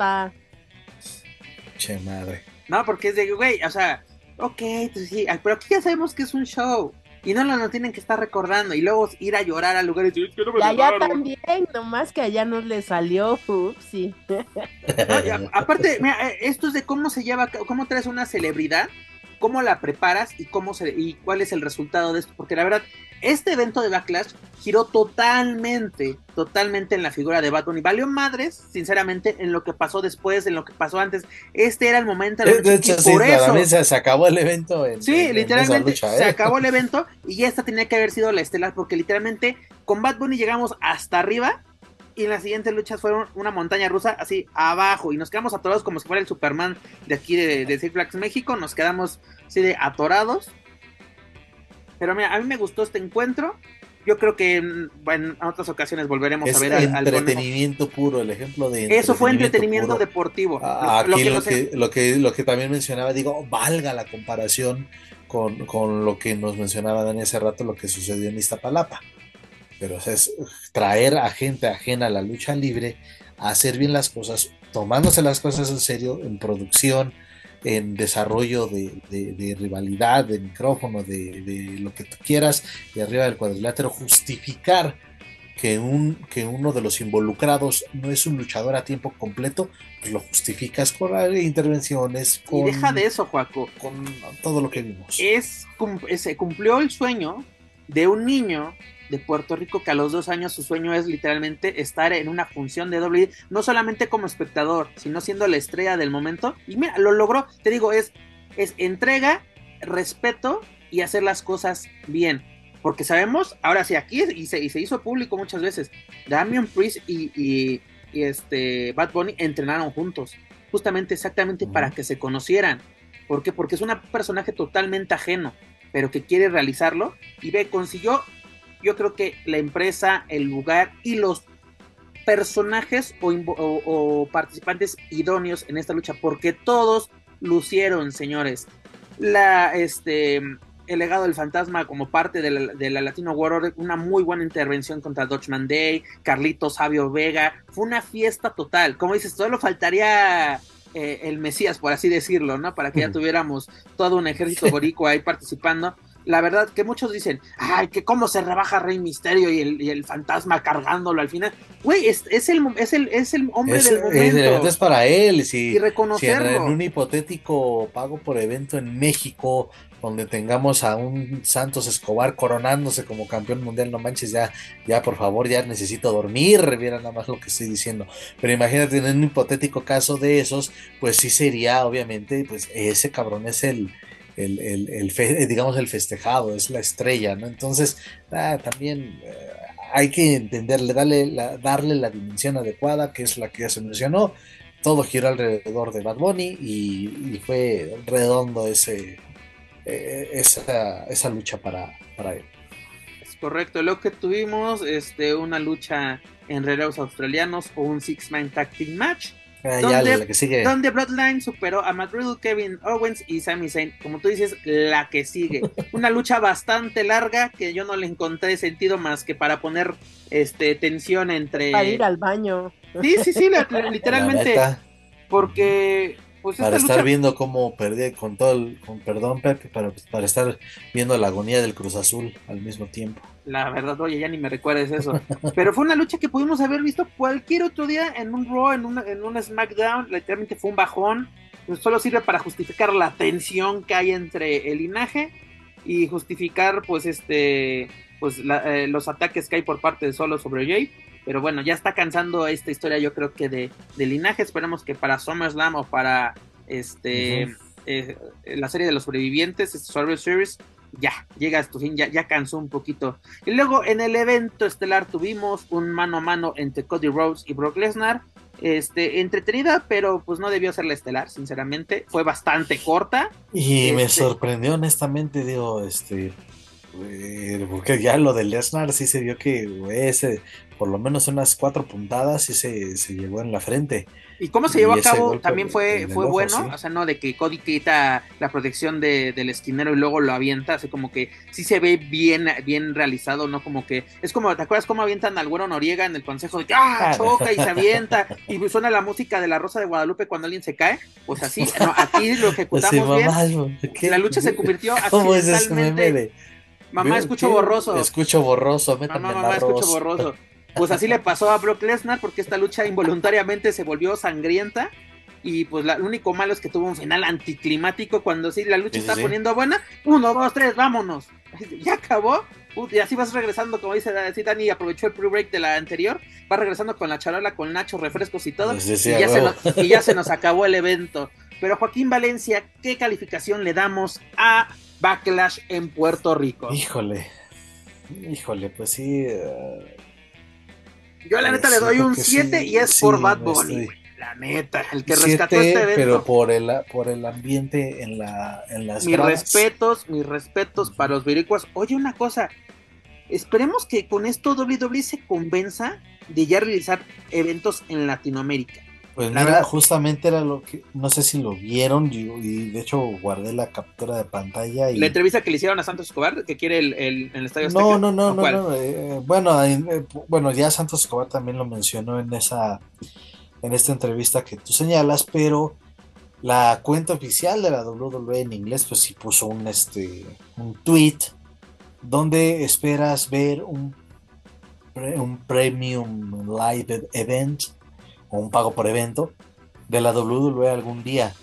[SPEAKER 4] Che madre.
[SPEAKER 1] No, porque es de, güey, o sea, ok, pues sí, pero aquí ya sabemos que es un show. Y no lo tienen que estar recordando y luego ir a llorar al lugar y decir,
[SPEAKER 2] que no me y allá también, nomás que allá nos le salió, sí.
[SPEAKER 1] aparte, mira, eh, esto es de cómo se lleva, cómo traes una celebridad, cómo la preparas y cómo se y cuál es el resultado de esto, porque la verdad este evento de Backlash giró totalmente, totalmente en la figura de Bad Bunny. Valió madres, sinceramente, en lo que pasó después, en lo que pasó antes. Este era el momento.
[SPEAKER 4] De, de hecho, por eso se acabó el evento.
[SPEAKER 1] sí, literalmente se ¿eh? acabó el evento y esta tenía que haber sido la estelar, porque literalmente con Bad Bunny llegamos hasta arriba y en las siguientes luchas fueron una montaña rusa así abajo y nos quedamos atorados como si fuera el Superman de aquí de, de Six Flags México. Nos quedamos así de atorados pero mira, a mí me gustó este encuentro. Yo creo que en, otras ocasiones volveremos a ver
[SPEAKER 4] al, entretenimiento puro, el ejemplo de
[SPEAKER 1] eso fue entretenimiento deportivo.
[SPEAKER 4] Ah, aquí lo que, lo que, lo, que, también mencionaba, digo, valga la comparación con, con lo que nos mencionaba Dani hace rato, lo que sucedió en Iztapalapa. Pero es traer a gente ajena a la lucha libre a hacer bien las cosas, tomándose las cosas en serio, en producción, en desarrollo de, rivalidad, de micrófono, de, lo que tú quieras, de arriba del cuadrilátero, justificar que, un, que uno de los involucrados no es un luchador a tiempo completo, pues lo justificas con intervenciones. Con,
[SPEAKER 1] y deja de eso, Juaco.
[SPEAKER 4] Con todo lo que vimos.
[SPEAKER 1] Es, se cumplió el sueño de un niño de Puerto Rico que a los dos años su sueño es literalmente estar en una función de doble, no solamente como espectador, sino siendo la estrella del momento. Y mira, lo logró, te digo, es, es entrega, respeto y hacer las cosas bien. Porque sabemos, ahora sí, aquí y se, y se hizo público muchas veces, Damian Priest y, y, este Bad Bunny entrenaron juntos, justamente exactamente para que se conocieran. ¿Por qué? Porque es un personaje totalmente ajeno, pero que quiere realizarlo y ve, consiguió yo creo que la empresa, el lugar y los personajes o, participantes idóneos en esta lucha, porque todos lucieron, señores. La, este, el legado del fantasma como parte de la, de la Latino World, una muy buena intervención contra Dutchman Day, Carlitos Sabio Vega, fue una fiesta total, como dices, solo faltaría eh, el Mesías, por así decirlo, ¿no? Para que ya tuviéramos todo un ejército boricua ahí participando. La verdad que muchos dicen, ay, que cómo se rebaja Rey Misterio y el, y el fantasma cargándolo al final. Güey, es, es, el, es, el, es el hombre
[SPEAKER 4] Es,
[SPEAKER 1] del momento.
[SPEAKER 4] es para él. Si,
[SPEAKER 1] y
[SPEAKER 4] si en, un hipotético pago por evento en México, donde tengamos a un Santos Escobar coronándose como campeón mundial, no manches, ya, ya por favor, ya necesito dormir, viera nada más lo que estoy diciendo. Pero imagínate en un hipotético caso de esos, pues sí sería, obviamente, pues ese cabrón es el, el, el- digamos, el festejado, es la estrella, ¿no? Entonces, ah, también eh, hay que entenderle, darle la, darle la dimensión adecuada, que es la que ya se mencionó. Todo giró alrededor de Bad Bunny y, fue redondo ese, eh, esa, esa lucha para, para él.
[SPEAKER 1] Es correcto, lo que tuvimos, este, una lucha en relevos australianos o un Six-Man Tag Team Match,
[SPEAKER 4] Ah,
[SPEAKER 1] ¿Dónde-
[SPEAKER 4] ya la que sigue.
[SPEAKER 1] donde Bloodline superó a Matt Riddle, Kevin Owens y Sami Zayn. Como tú dices, la que sigue. Una lucha bastante larga que yo no le encontré sentido más que para poner este, tensión entre...
[SPEAKER 2] Para ir al baño.
[SPEAKER 1] Sí, sí, sí, la-
[SPEAKER 4] La
[SPEAKER 1] literalmente, porque... Pues
[SPEAKER 4] para
[SPEAKER 1] esta
[SPEAKER 4] estar
[SPEAKER 1] lucha
[SPEAKER 4] viendo cómo perdí con todo el, con perdón Pepe, para, para estar viendo la agonía del Cruz Azul al mismo tiempo.
[SPEAKER 1] La verdad, oye, ya ni me recuerdes eso. Pero fue una lucha que pudimos haber visto cualquier otro día en un Raw, en un, en un SmackDown. Literalmente fue un bajón. Pues solo sirve para justificar la tensión que hay entre el linaje y justificar, pues, este, pues, la- eh, los ataques que hay por parte de Solo sobre Jay. Pero bueno, ya está cansando esta historia, yo creo que de, de linaje. Esperemos que para SummerSlam o para este eh, la serie de los sobrevivientes, este Survivor Series, ya llega a su fin, ya, ya cansó un poquito. Y luego en el evento estelar tuvimos un mano a mano entre Cody Rhodes y Brock Lesnar. Este, entretenida, pero pues no debió ser la estelar, sinceramente. Fue bastante corta.
[SPEAKER 4] Y me
[SPEAKER 1] Este-
[SPEAKER 4] sorprendió honestamente, digo, este, eh, porque ya lo de Lesnar sí se vio que ese, por lo menos unas cuatro puntadas sí se, se llevó en la frente.
[SPEAKER 1] Y cómo se
[SPEAKER 4] Y
[SPEAKER 1] llevó a cabo también fue, fue
[SPEAKER 4] ojo,
[SPEAKER 1] bueno.
[SPEAKER 4] sí.
[SPEAKER 1] O sea, no de que Cody quita la protección de- del esquinero y luego lo avienta. Así como que sí se ve bien, bien realizado, ¿no? Como que es como, ¿te acuerdas cómo avientan al güero Noriega en el consejo de que ¡ah!
[SPEAKER 4] Ah,
[SPEAKER 1] choca y se avienta? Y pues suena la música de la Rosa de Guadalupe cuando alguien se cae. Pues así, no, aquí lo ejecutamos
[SPEAKER 4] Así,
[SPEAKER 1] bien. La lucha se convirtió
[SPEAKER 4] ¿Cómo es
[SPEAKER 1] accidentalmente.
[SPEAKER 4] de
[SPEAKER 1] Mamá, escucho
[SPEAKER 4] ¿Qué?
[SPEAKER 1] borroso.
[SPEAKER 4] Escucho borroso, métame
[SPEAKER 1] Mamá, mamá, escucho borroso. Pues así le pasó a Brock Lesnar porque esta lucha involuntariamente se volvió sangrienta. Y pues la- lo único malo es que tuvo un final anticlimático cuando sí la lucha
[SPEAKER 4] Sí,
[SPEAKER 1] está
[SPEAKER 4] sí.
[SPEAKER 1] poniendo buena. Uno, dos, tres, vámonos. Ya acabó. Y así vas regresando, como dice así Dani, aprovechó el pre-break de la anterior. Va regresando con la charola, con Nacho, refrescos y todo.
[SPEAKER 4] Sí, sí,
[SPEAKER 1] y,
[SPEAKER 4] a
[SPEAKER 1] ya se
[SPEAKER 4] huevo.
[SPEAKER 1] nos, y ya se nos acabó el evento. Pero Joaquín Valencia, ¿qué calificación le damos a Backlash en Puerto Rico?
[SPEAKER 4] Híjole, híjole, pues sí. eh,
[SPEAKER 1] Yo la neta le doy un
[SPEAKER 4] porque
[SPEAKER 1] 7
[SPEAKER 4] sí,
[SPEAKER 1] y es
[SPEAKER 4] sí,
[SPEAKER 1] por Bad Bunny.
[SPEAKER 4] estoy-.
[SPEAKER 1] La neta, el que
[SPEAKER 4] siete,
[SPEAKER 1] rescató este evento.
[SPEAKER 4] pero por el, por el ambiente en, la, en las
[SPEAKER 1] mis
[SPEAKER 4] gradas.
[SPEAKER 1] respetos, mis respetos para los viricuas. Oye, una cosa. Esperemos que con esto WWE se convenza de ya realizar eventos en Latinoamérica.
[SPEAKER 4] Pues
[SPEAKER 1] La
[SPEAKER 4] mira,
[SPEAKER 1] verdad-
[SPEAKER 4] justamente era lo que, no sé si lo vieron, y, y de hecho guardé la captura de pantalla y...
[SPEAKER 1] La entrevista que le hicieron a Santos Escobar, que quiere el, el, el Estadio Azteca.
[SPEAKER 4] No, no, no,
[SPEAKER 1] ¿O
[SPEAKER 4] no, no, eh, bueno, eh, eh, bueno, ya Santos Escobar también lo mencionó en esa, en esta entrevista que tú señalas, pero la cuenta oficial de la WWE en inglés, pues sí puso un, este, un tweet donde esperas ver un, pre- un premium live event un pago por evento de la WWE algún día.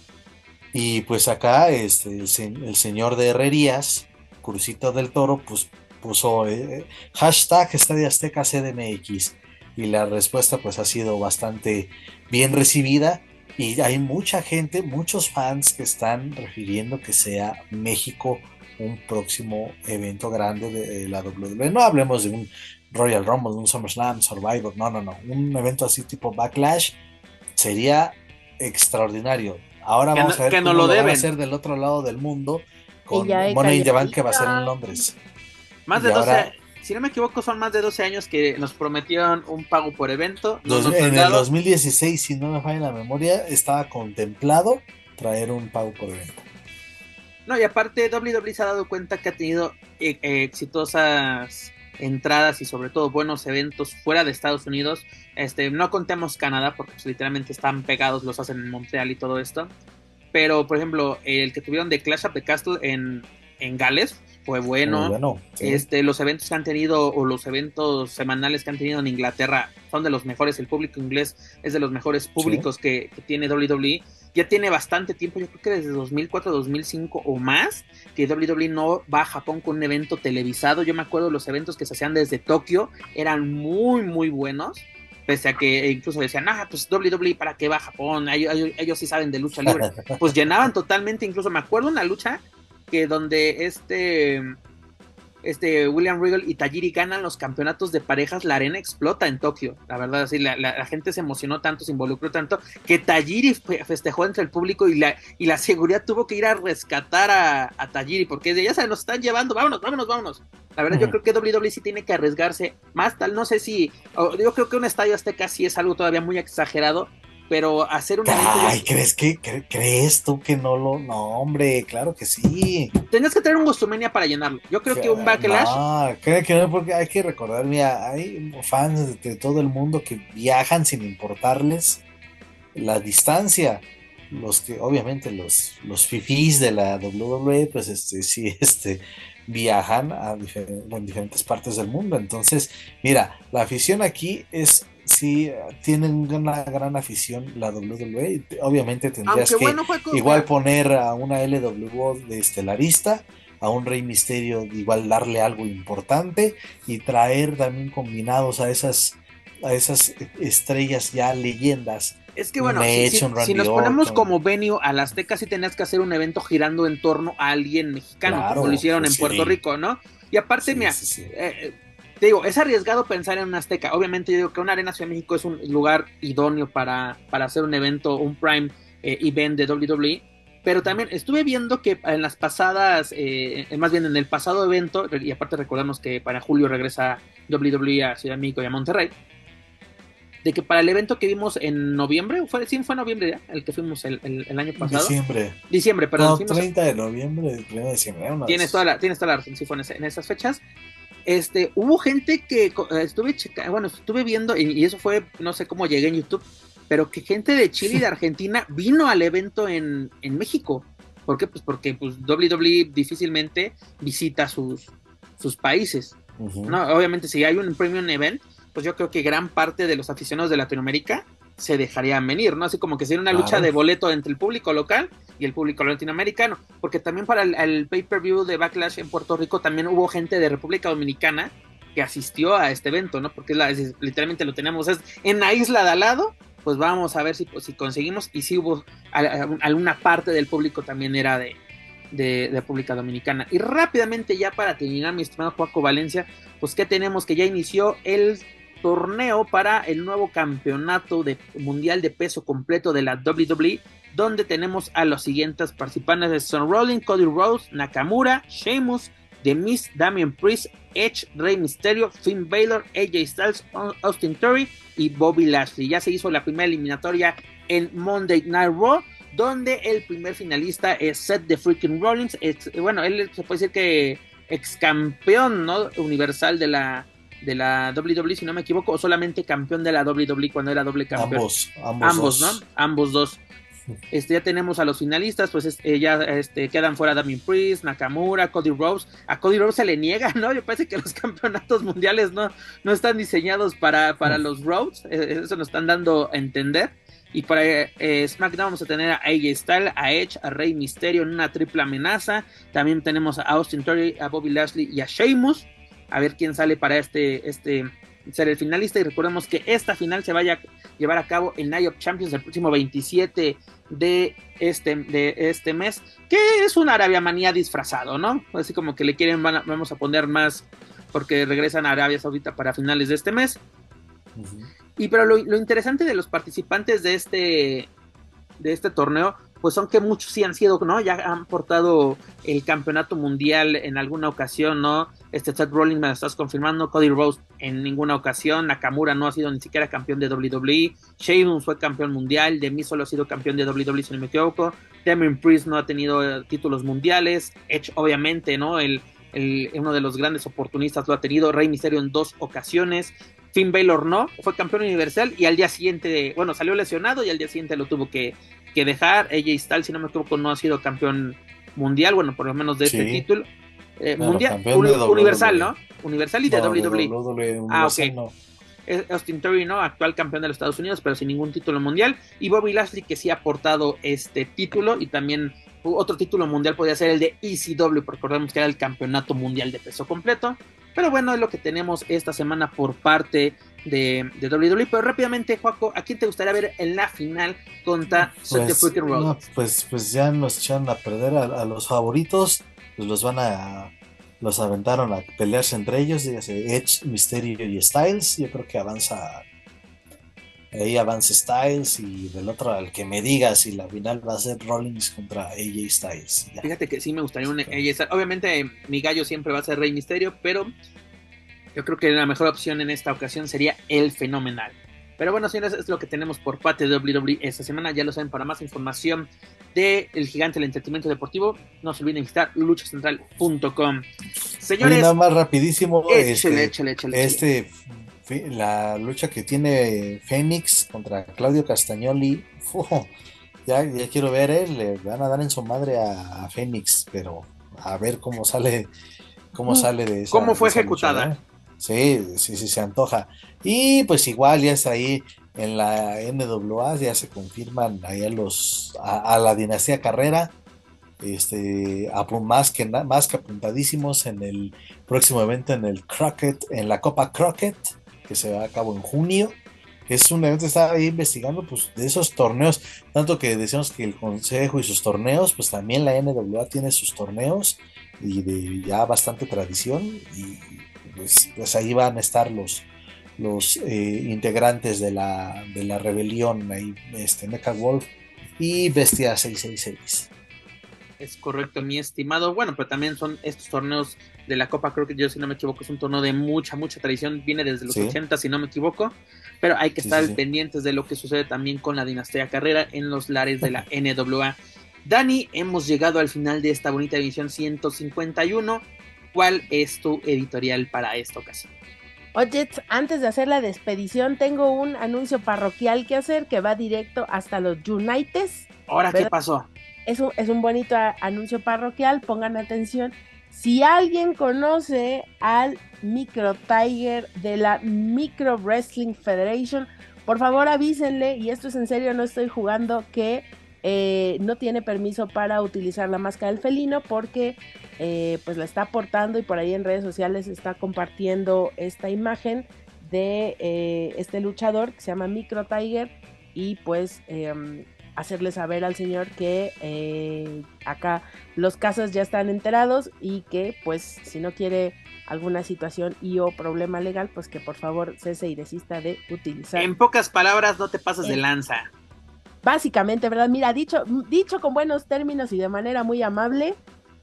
[SPEAKER 4] Y pues acá este, el, se- el señor de Herrerías, Crucito del Toro, pues puso eh, hashtag Estadio Azteca CDMX. Y la respuesta pues ha sido bastante bien recibida. Y hay mucha gente, muchos fans que están refiriendo que sea México un próximo evento grande de la WWE. No hablemos de un Royal Rumble, un SummerSlam, Survivor, no, no, no. Un evento así tipo Backlash sería extraordinario. Ahora
[SPEAKER 1] Que
[SPEAKER 4] vamos
[SPEAKER 1] no-
[SPEAKER 4] a ver
[SPEAKER 1] que
[SPEAKER 4] cómo
[SPEAKER 1] no lo
[SPEAKER 4] lo van a hacer del otro lado del mundo con Money in the Bank que va a ser en. Londres.
[SPEAKER 1] Más de
[SPEAKER 4] Y
[SPEAKER 1] 12,
[SPEAKER 4] ahora-
[SPEAKER 1] si no me equivoco, son más de 12 años que nos prometieron un pago por evento.
[SPEAKER 4] Dos- en el
[SPEAKER 1] dado.
[SPEAKER 4] 2016, si no me falla la memoria, estaba contemplado traer un pago por evento.
[SPEAKER 1] No, y aparte WWE se ha dado cuenta que ha tenido eh, eh, exitosas entradas y sobre todo buenos eventos fuera de Estados Unidos. Este, no contemos Canadá porque pues, literalmente están pegados, los hacen en Montreal y todo esto. Pero, por ejemplo, el que tuvieron de Clash of the Castle en, en Gales fue bueno. Este, los eventos que han tenido o los eventos semanales que han tenido en Inglaterra son de los mejores. El público inglés es de los mejores públicos que, que, tiene WWE ya tiene bastante tiempo, yo creo que desde 2004, 2005 o más, que WWE no va a Japón con un evento televisado. Yo me acuerdo los eventos que se hacían desde Tokio, eran muy, muy buenos. Pese a que incluso decían, ah, pues WWE para qué va a Japón, ellos, ellos sí saben de lucha libre. Pues llenaban totalmente, incluso me acuerdo una lucha que donde este este William Regal y Tajiri ganan los campeonatos de parejas, la arena explota en Tokio. La verdad, así la, gente se emocionó tanto, se involucró tanto, que Tajiri festejó entre el público y la, y la seguridad tuvo que ir a rescatar a, a Tajiri, porque ya se nos están llevando, vámonos, vámonos, vámonos. La verdad, yo creo que WWE sí tiene que arriesgarse más, tal, no sé si, yo creo que un estadio azteca sí es algo todavía muy exagerado, pero hacer un
[SPEAKER 4] Ay, ¿crees que crees tú que no lo no, hombre, claro que sí.
[SPEAKER 1] Tenías que tener un Gostumenia para llenarlo. Yo creo que un backlash.
[SPEAKER 4] No, creo que no, porque hay que recordar, mira, hay fans de todo el mundo que viajan sin importarles la distancia. Los que, obviamente, los, los fifís de la WWE, pues este, sí, este, viajan a en diferentes partes del mundo. Entonces, mira, la afición aquí es sí tienen una gran afición la WWE. Obviamente tendrías que igual poner a una LWO de estelarista, a un Rey Misterio igual darle algo importante y traer también combinados a esas a esas estrellas ya leyendas.
[SPEAKER 1] Es que bueno, si, nos ponemos como venue a las Azteca, sí tenías que hacer un evento girando en torno a alguien mexicano, como lo hicieron en Puerto Rico, ¿no? Y aparte, mira, eh, te digo, es arriesgado pensar en una Azteca. Obviamente, yo digo que una Arena Ciudad de México es un lugar idóneo para, para hacer un evento, un Prime eh, event de WWE. Pero también estuve viendo que en las pasadas, eh, más bien en el pasado evento, y aparte recordemos que para julio regresa WWE a Ciudad de México y a Monterrey, de que para el evento que vimos en noviembre, fue, sí, fue noviembre ya, el que fuimos el, el, año pasado.
[SPEAKER 4] Diciembre.
[SPEAKER 1] Diciembre, perdón.
[SPEAKER 4] No, 30 de noviembre, 1 de diciembre.
[SPEAKER 1] Tienes toda, la, tienes toda la razón, sí fue en, en esas fechas este, hubo gente que estuve bueno, estuve viendo, y, eso fue, no sé cómo llegué en YouTube, pero que gente de Chile y de Argentina vino al evento en, en México. ¿Por qué? Pues porque pues, WWE difícilmente visita sus, sus países. ¿no? Obviamente, si hay un premium event, pues yo creo que gran parte de los aficionados de Latinoamérica se dejarían venir, ¿no? Así como que sería una lucha de boleto entre el público local y el público latinoamericano, porque también para el, pay-per-view de Backlash en Puerto Rico también hubo gente de República Dominicana que asistió a este evento, ¿no? Porque literalmente lo tenemos es, en la isla de al lado, pues vamos a ver si, pues, si conseguimos y si hubo alguna parte del público también era de, de, República Dominicana. Y rápidamente ya para terminar, mi estimado Juaco Valencia, pues que tenemos que ya inició el torneo para el nuevo campeonato de, mundial de peso completo de la WWE, donde tenemos a los siguientes participantes: Son Rolling, Cody Rose, Nakamura, Sheamus, The Miz, Damian Priest, Edge, Rey Mysterio, Finn Balor, AJ Styles, Austin Theory y Bobby Lashley. Ya se hizo la primera eliminatoria en Monday Night Raw, donde el primer finalista es Seth the Freaking Rollins. bueno, él se puede decir que ex campeón ¿no? universal de la de la WWE, si no me equivoco, o solamente campeón de la WWE cuando era doble campeón.
[SPEAKER 4] Ambos, ambos,
[SPEAKER 1] ¿no? Ambos dos. Este, ya tenemos a los finalistas, pues eh, ya este, quedan fuera Damien Priest, Nakamura, Cody Rhodes. A Cody Rhodes se le niega, ¿no? Yo parece que los campeonatos mundiales no, no están diseñados para, para los Rhodes, eh, eso nos están dando a entender. Y para eh, SmackDown vamos a tener a AJ Styles, a Edge, a Rey Mysterio en una triple amenaza. También tenemos a Austin Theory, a Bobby Lashley y a Sheamus a ver quién sale para este, este ser el finalista. Y recordemos que esta final se vaya a llevar a cabo en Night of Champions el próximo 27 de este, de este mes, que es una Arabia Manía disfrazado, ¿no? Así como que le quieren, vamos a poner más porque regresan a Arabia Saudita para finales de este mes. Y pero lo, lo, interesante de los participantes de este, de este torneo pues son que muchos sí han sido, ¿no? Ya han portado el campeonato mundial en alguna ocasión, ¿no? Este Seth Rollins me lo estás confirmando, Cody Rose en ninguna ocasión, Nakamura no ha sido ni siquiera campeón de WWE, Sheamus fue campeón mundial, Demi solo ha sido campeón de WWE si no me equivoco, Damien Priest no ha tenido eh, títulos mundiales, Edge obviamente, ¿no? El, el, uno de los grandes oportunistas lo ha tenido, Rey Misterio en dos ocasiones, Finn Balor no, fue campeón universal y al día siguiente, bueno, salió lesionado y al día siguiente lo tuvo que, que dejar. AJ Styles, si no me equivoco, no ha sido campeón mundial, bueno, por lo menos de este título. Eh, mundial, universal, ¿no? Universal y de WWE. ah, ok. Austin Theory, ¿no? Actual campeón de los Estados Unidos, pero sin ningún título mundial. Y Bobby Lashley, que sí ha aportado este título y también otro título mundial podría ser el de ECW, porque recordemos que era el campeonato mundial de peso completo. Pero bueno, es lo que tenemos esta semana por parte de, de WWE. Pero rápidamente, Juaco, ¿a quién te gustaría ver en la final contra
[SPEAKER 4] pues, Freaking Road? pues, pues ya nos echaron a perder a, los favoritos. Pues los van a. Los aventaron a pelearse entre ellos, dígase Edge, Mysterio y Styles. Yo creo que avanza ahí avanza Styles y del otro al que me diga si la final va a ser Rollins contra AJ Styles.
[SPEAKER 1] Fíjate que sí me gustaría un AJ Styles. Obviamente mi gallo siempre va a ser Rey Misterio, pero yo creo que la mejor opción en esta ocasión sería el fenomenal. Pero bueno, señores, es lo que tenemos por parte de WWE esta semana. Ya lo saben, para más información de El Gigante del Entretenimiento Deportivo, no se olviden visitar luchacentral.com.
[SPEAKER 4] Señores, nada más rapidísimo. Échale, este, échale, este la lucha que tiene Fénix contra Claudio Castagnoli, ya, ya, quiero ver, eh, le van a dar en su madre a, Fénix, pero a ver cómo sale, cómo mm. sale de esa,
[SPEAKER 1] ¿Cómo fue ejecutada?
[SPEAKER 4] ¿eh? Sí, sí, sí, se antoja. Y pues igual ya está ahí en la NWA, ya se confirman ahí a los, a, la dinastía Carrera, este, más que, más que apuntadísimos en el próximo evento en el Crockett, en la Copa Crockett que se va a cabo en junio. Es un evento, estaba ahí investigando, pues, de esos torneos, tanto que decíamos que el consejo y sus torneos, pues también la NWA tiene sus torneos y de ya bastante tradición, y pues, pues ahí van a estar los, los eh, integrantes de la, de la rebelión, ahí, este, Mecha Wolf y Bestia 666.
[SPEAKER 1] Es correcto, mi estimado. Bueno, pero también son estos torneos de la Copa, creo que yo si no me equivoco es un torneo de mucha, mucha tradición, viene desde los 80 si no me equivoco, pero hay que estar pendientes de lo que sucede también con la dinastía Carrera en los lares de la NWA. Dani, hemos llegado al final de esta bonita edición 151. ¿Cuál es tu editorial para esta ocasión?
[SPEAKER 2] Oye, antes de hacer la despedición, tengo un anuncio parroquial que hacer que va directo hasta los Unites.
[SPEAKER 1] ¿Ahora qué pasó?
[SPEAKER 2] Es un, es un bonito anuncio parroquial, pongan atención. Si alguien conoce al Micro Tiger de la Micro Wrestling Federation, por favor avísenle, y esto es en serio, no estoy jugando, que eh, no tiene permiso para utilizar la máscara del felino porque eh, pues la está aportando y por ahí en redes sociales está compartiendo esta imagen de eh, este luchador que se llama Micro Tiger y pues em, hacerle saber al señor que eh, acá los casos ya están enterados y que pues si no quiere alguna situación y o problema legal, pues que por favor cese y desista de utilizar.
[SPEAKER 1] En pocas palabras, no te pases de lanza.
[SPEAKER 2] Básicamente, ¿verdad? Mira, dicho, dicho con buenos términos y de manera muy amable.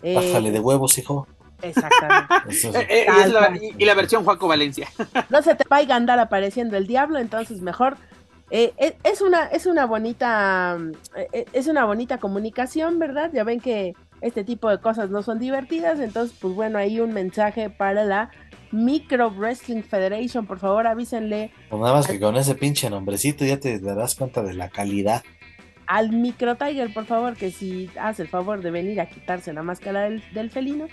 [SPEAKER 4] Eh, Bájale de huevos, hijo.
[SPEAKER 2] Exactamente.
[SPEAKER 1] Eh, y, la versión Juaco Valencia.
[SPEAKER 2] no se te vaya a andar apareciendo el diablo, entonces mejor eh, eh, es, una, es una bonita, eh, es una bonita comunicación, ¿verdad? Ya ven que este tipo de cosas no son divertidas, entonces, pues bueno, hay un mensaje para la Micro Wrestling Federation, por favor avísenle.
[SPEAKER 4] Pues nada más que con ese pinche nombrecito ya te darás cuenta de la calidad.
[SPEAKER 2] Al Micro Tiger, por favor, que si hace el favor de venir a quitarse la máscara del, del felino,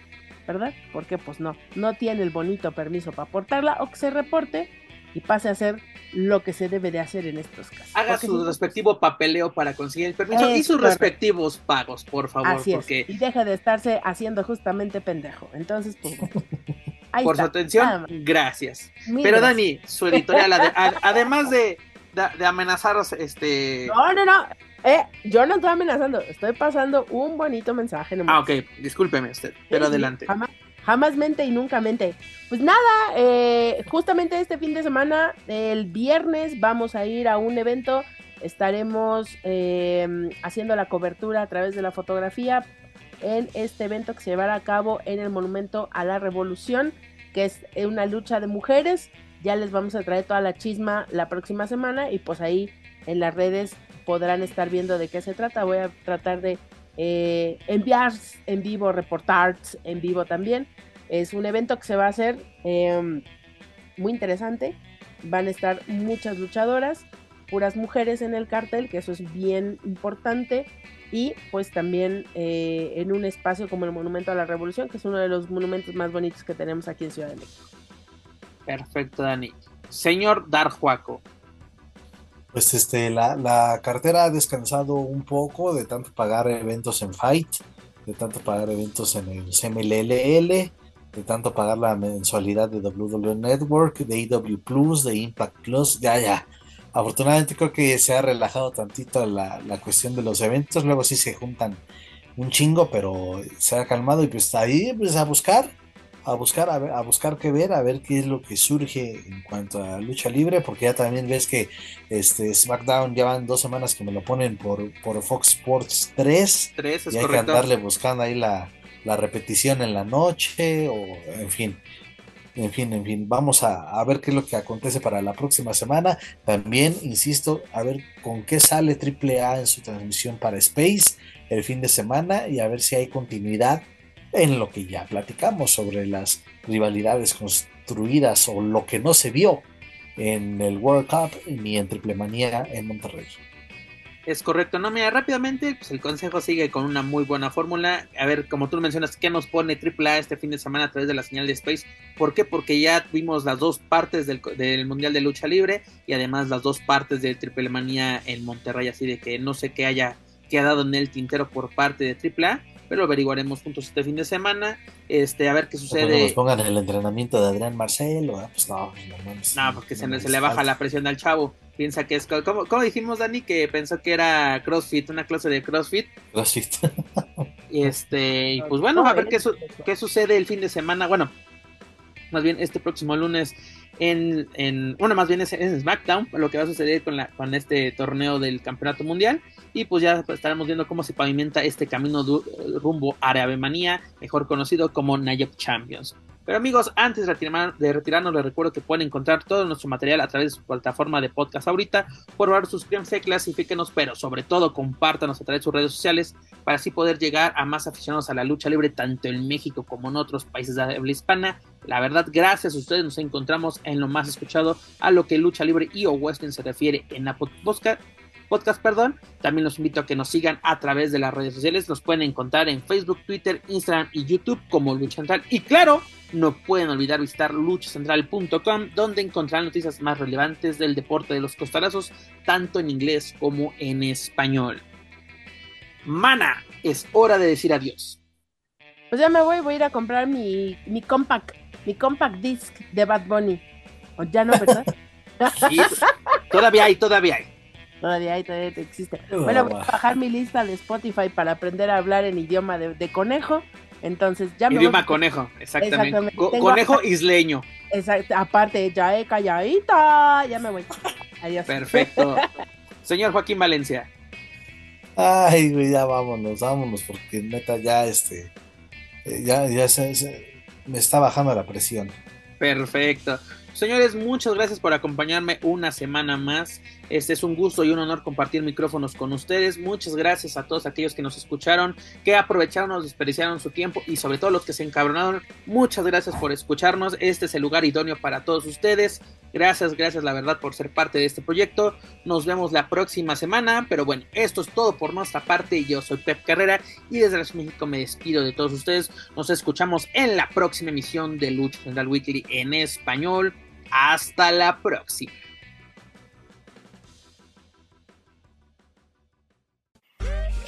[SPEAKER 2] ¿verdad? Porque pues no, no tiene el bonito permiso para portarla o que se reporte y pase a ser lo que se debe de hacer en estos casos.
[SPEAKER 1] Haga su respectivo papeleo para conseguir el permiso y sus respectivos pagos, por favor.
[SPEAKER 2] Así porque... Y deje de estarse haciendo justamente pendejo. Entonces, pues,
[SPEAKER 1] por su atención, gracias. Pero Dani, su editorial, además de, de, amenazaros, este...
[SPEAKER 2] No, no, no. Eh, yo no estoy amenazando, estoy pasando un bonito mensaje.
[SPEAKER 1] Ah, ok, discúlpeme usted, pero adelante.
[SPEAKER 2] Jamás mente y nunca mente. Pues nada, eh, justamente este fin de semana, el viernes, vamos a ir a un evento estaremos em, haciendo la cobertura a través de la fotografía en este evento que se llevará a cabo en el Monumento a la Revolución, que es una lucha de mujeres. Ya les vamos a traer toda la chisma la próxima semana y pues ahí en las redes podrán estar viendo de qué se trata. Voy a tratar de eh, enviar en vivo, reportar en vivo también. Es un evento que se va a hacer em, muy interesante. Van a estar muchas luchadoras, puras mujeres en el cartel, que eso es bien importante. Y pues también eh, en un espacio como el Monumento a la Revolución, que es uno de los monumentos más bonitos que tenemos aquí en Ciudad de México.
[SPEAKER 1] Perfecto, Dani. Señor Darjuaco.
[SPEAKER 4] Pues este, la, la cartera ha descansado un poco de tanto pagar eventos en Fight, de tanto pagar eventos en el CMLL, de tanto pagar la mensualidad de WWE Network, de EW Plus, de Impact Plus, ya, ya. Afortunadamente creo que se ha relajado tantito la, la cuestión de los eventos, luego sí se juntan un chingo, pero se ha calmado y pues ahí pues a buscar, a buscar, a, a buscar qué ver, a ver qué es lo que surge en cuanto a lucha libre, porque ya también ves que este SmackDown ya van dos semanas que me lo ponen por, por Fox Sports 3,
[SPEAKER 1] 3 es
[SPEAKER 4] y hay
[SPEAKER 1] correcto.
[SPEAKER 4] que andarle buscando ahí la, la repetición en la noche, o en fin. En fin, en fin, vamos a, a, ver qué es lo que acontece para la próxima semana. También, insisto, a ver con qué sale AAA en su transmisión para Space el fin de semana y a ver si hay continuidad en lo que ya platicamos sobre las rivalidades construidas o lo que no se vio en el World Cup ni en Triple Manía en Monterrey.
[SPEAKER 1] Es correcto, no, mira, rápidamente, pues el consejo sigue con una muy buena fórmula. A ver, como tú mencionas, ¿qué nos pone AAA este fin de semana a través de la señal de Space? ¿Por qué? Porque ya tuvimos las dos partes del, del Mundial de Lucha Libre y además las dos partes de Triple Manía en Monterrey, así de que no sé qué haya quedado en el tintero por parte de AAA, pero lo averiguaremos juntos este fin de semana. Este, a ver qué sucede.
[SPEAKER 4] Cuando nos pongan el entrenamiento de Adrián Marcelo, ¿eh? pues no,
[SPEAKER 1] no, no, no porque no, se, se, le baja la presión al chavo piensa que es como, como dijimos Dani que pensó que era CrossFit, una clase de CrossFit.
[SPEAKER 4] CrossFit.
[SPEAKER 1] y este, y pues bueno, a ver qué, su, qué sucede el fin de semana. Bueno, más bien este próximo lunes en, en bueno, más bien es en SmackDown, lo que va a suceder con, la, con este torneo del Campeonato Mundial. Y pues ya estaremos viendo cómo se pavimenta este camino rumbo a Arabemanía, mejor conocido como Nayok Champions. Pero amigos, antes de, retirar, de, retirarnos, les recuerdo que pueden encontrar todo nuestro material a través de su plataforma de podcast ahorita. Por favor, suscríbanse, clasifíquenos, pero sobre todo compártanos a través de sus redes sociales para así poder llegar a más aficionados a la lucha libre, tanto en México como en otros países de habla hispana. La verdad, gracias a ustedes nos encontramos en lo más escuchado a lo que lucha libre y o western se refiere en Apple Podcast podcast, perdón. También los invito a que nos sigan a través de las redes sociales. Nos pueden encontrar en Facebook, Twitter, Instagram y YouTube como Lucha Central. Y claro, no pueden olvidar visitar luchacentral.com, donde encontrarán noticias más relevantes del deporte de los costalazos, tanto en inglés como en español. Mana, es hora de decir adiós.
[SPEAKER 2] Pues ya me voy, voy a ir a comprar mi, mi compact, mi compact disc de Bad Bunny. O ya no, ¿verdad?
[SPEAKER 1] Sí, todavía hay, todavía hay.
[SPEAKER 2] Todavía hay, todavía existe. Bueno, voy a bajar mi lista de Spotify para aprender a hablar en idioma de, de conejo. Entonces ya me
[SPEAKER 1] Idioma voy... conejo, exactamente. exactamente. Co Tengo... conejo isleño.
[SPEAKER 2] Exacto. Aparte, ya he calladita. Ya me voy. Adiós.
[SPEAKER 1] Perfecto. Señor Joaquín Valencia.
[SPEAKER 4] Ay, güey, ya vámonos, vámonos, porque neta ya este. Ya, ya se, se, me está bajando la presión.
[SPEAKER 1] Perfecto. Señores, muchas gracias por acompañarme una semana más. Este es un gusto y un honor compartir micrófonos con ustedes. Muchas gracias a todos aquellos que nos escucharon, que aprovecharon, nos desperdiciaron su tiempo y sobre todo los que se encabronaron. Muchas gracias por escucharnos. Este es el lugar idóneo para todos ustedes. Gracias, gracias la verdad por ser parte de este proyecto. Nos vemos la próxima semana. Pero bueno, esto es todo por nuestra parte. Yo soy Pep Carrera y desde la México me despido de todos ustedes. Nos escuchamos en la próxima emisión de Lucha Central Weekly en español. Hasta la próxima.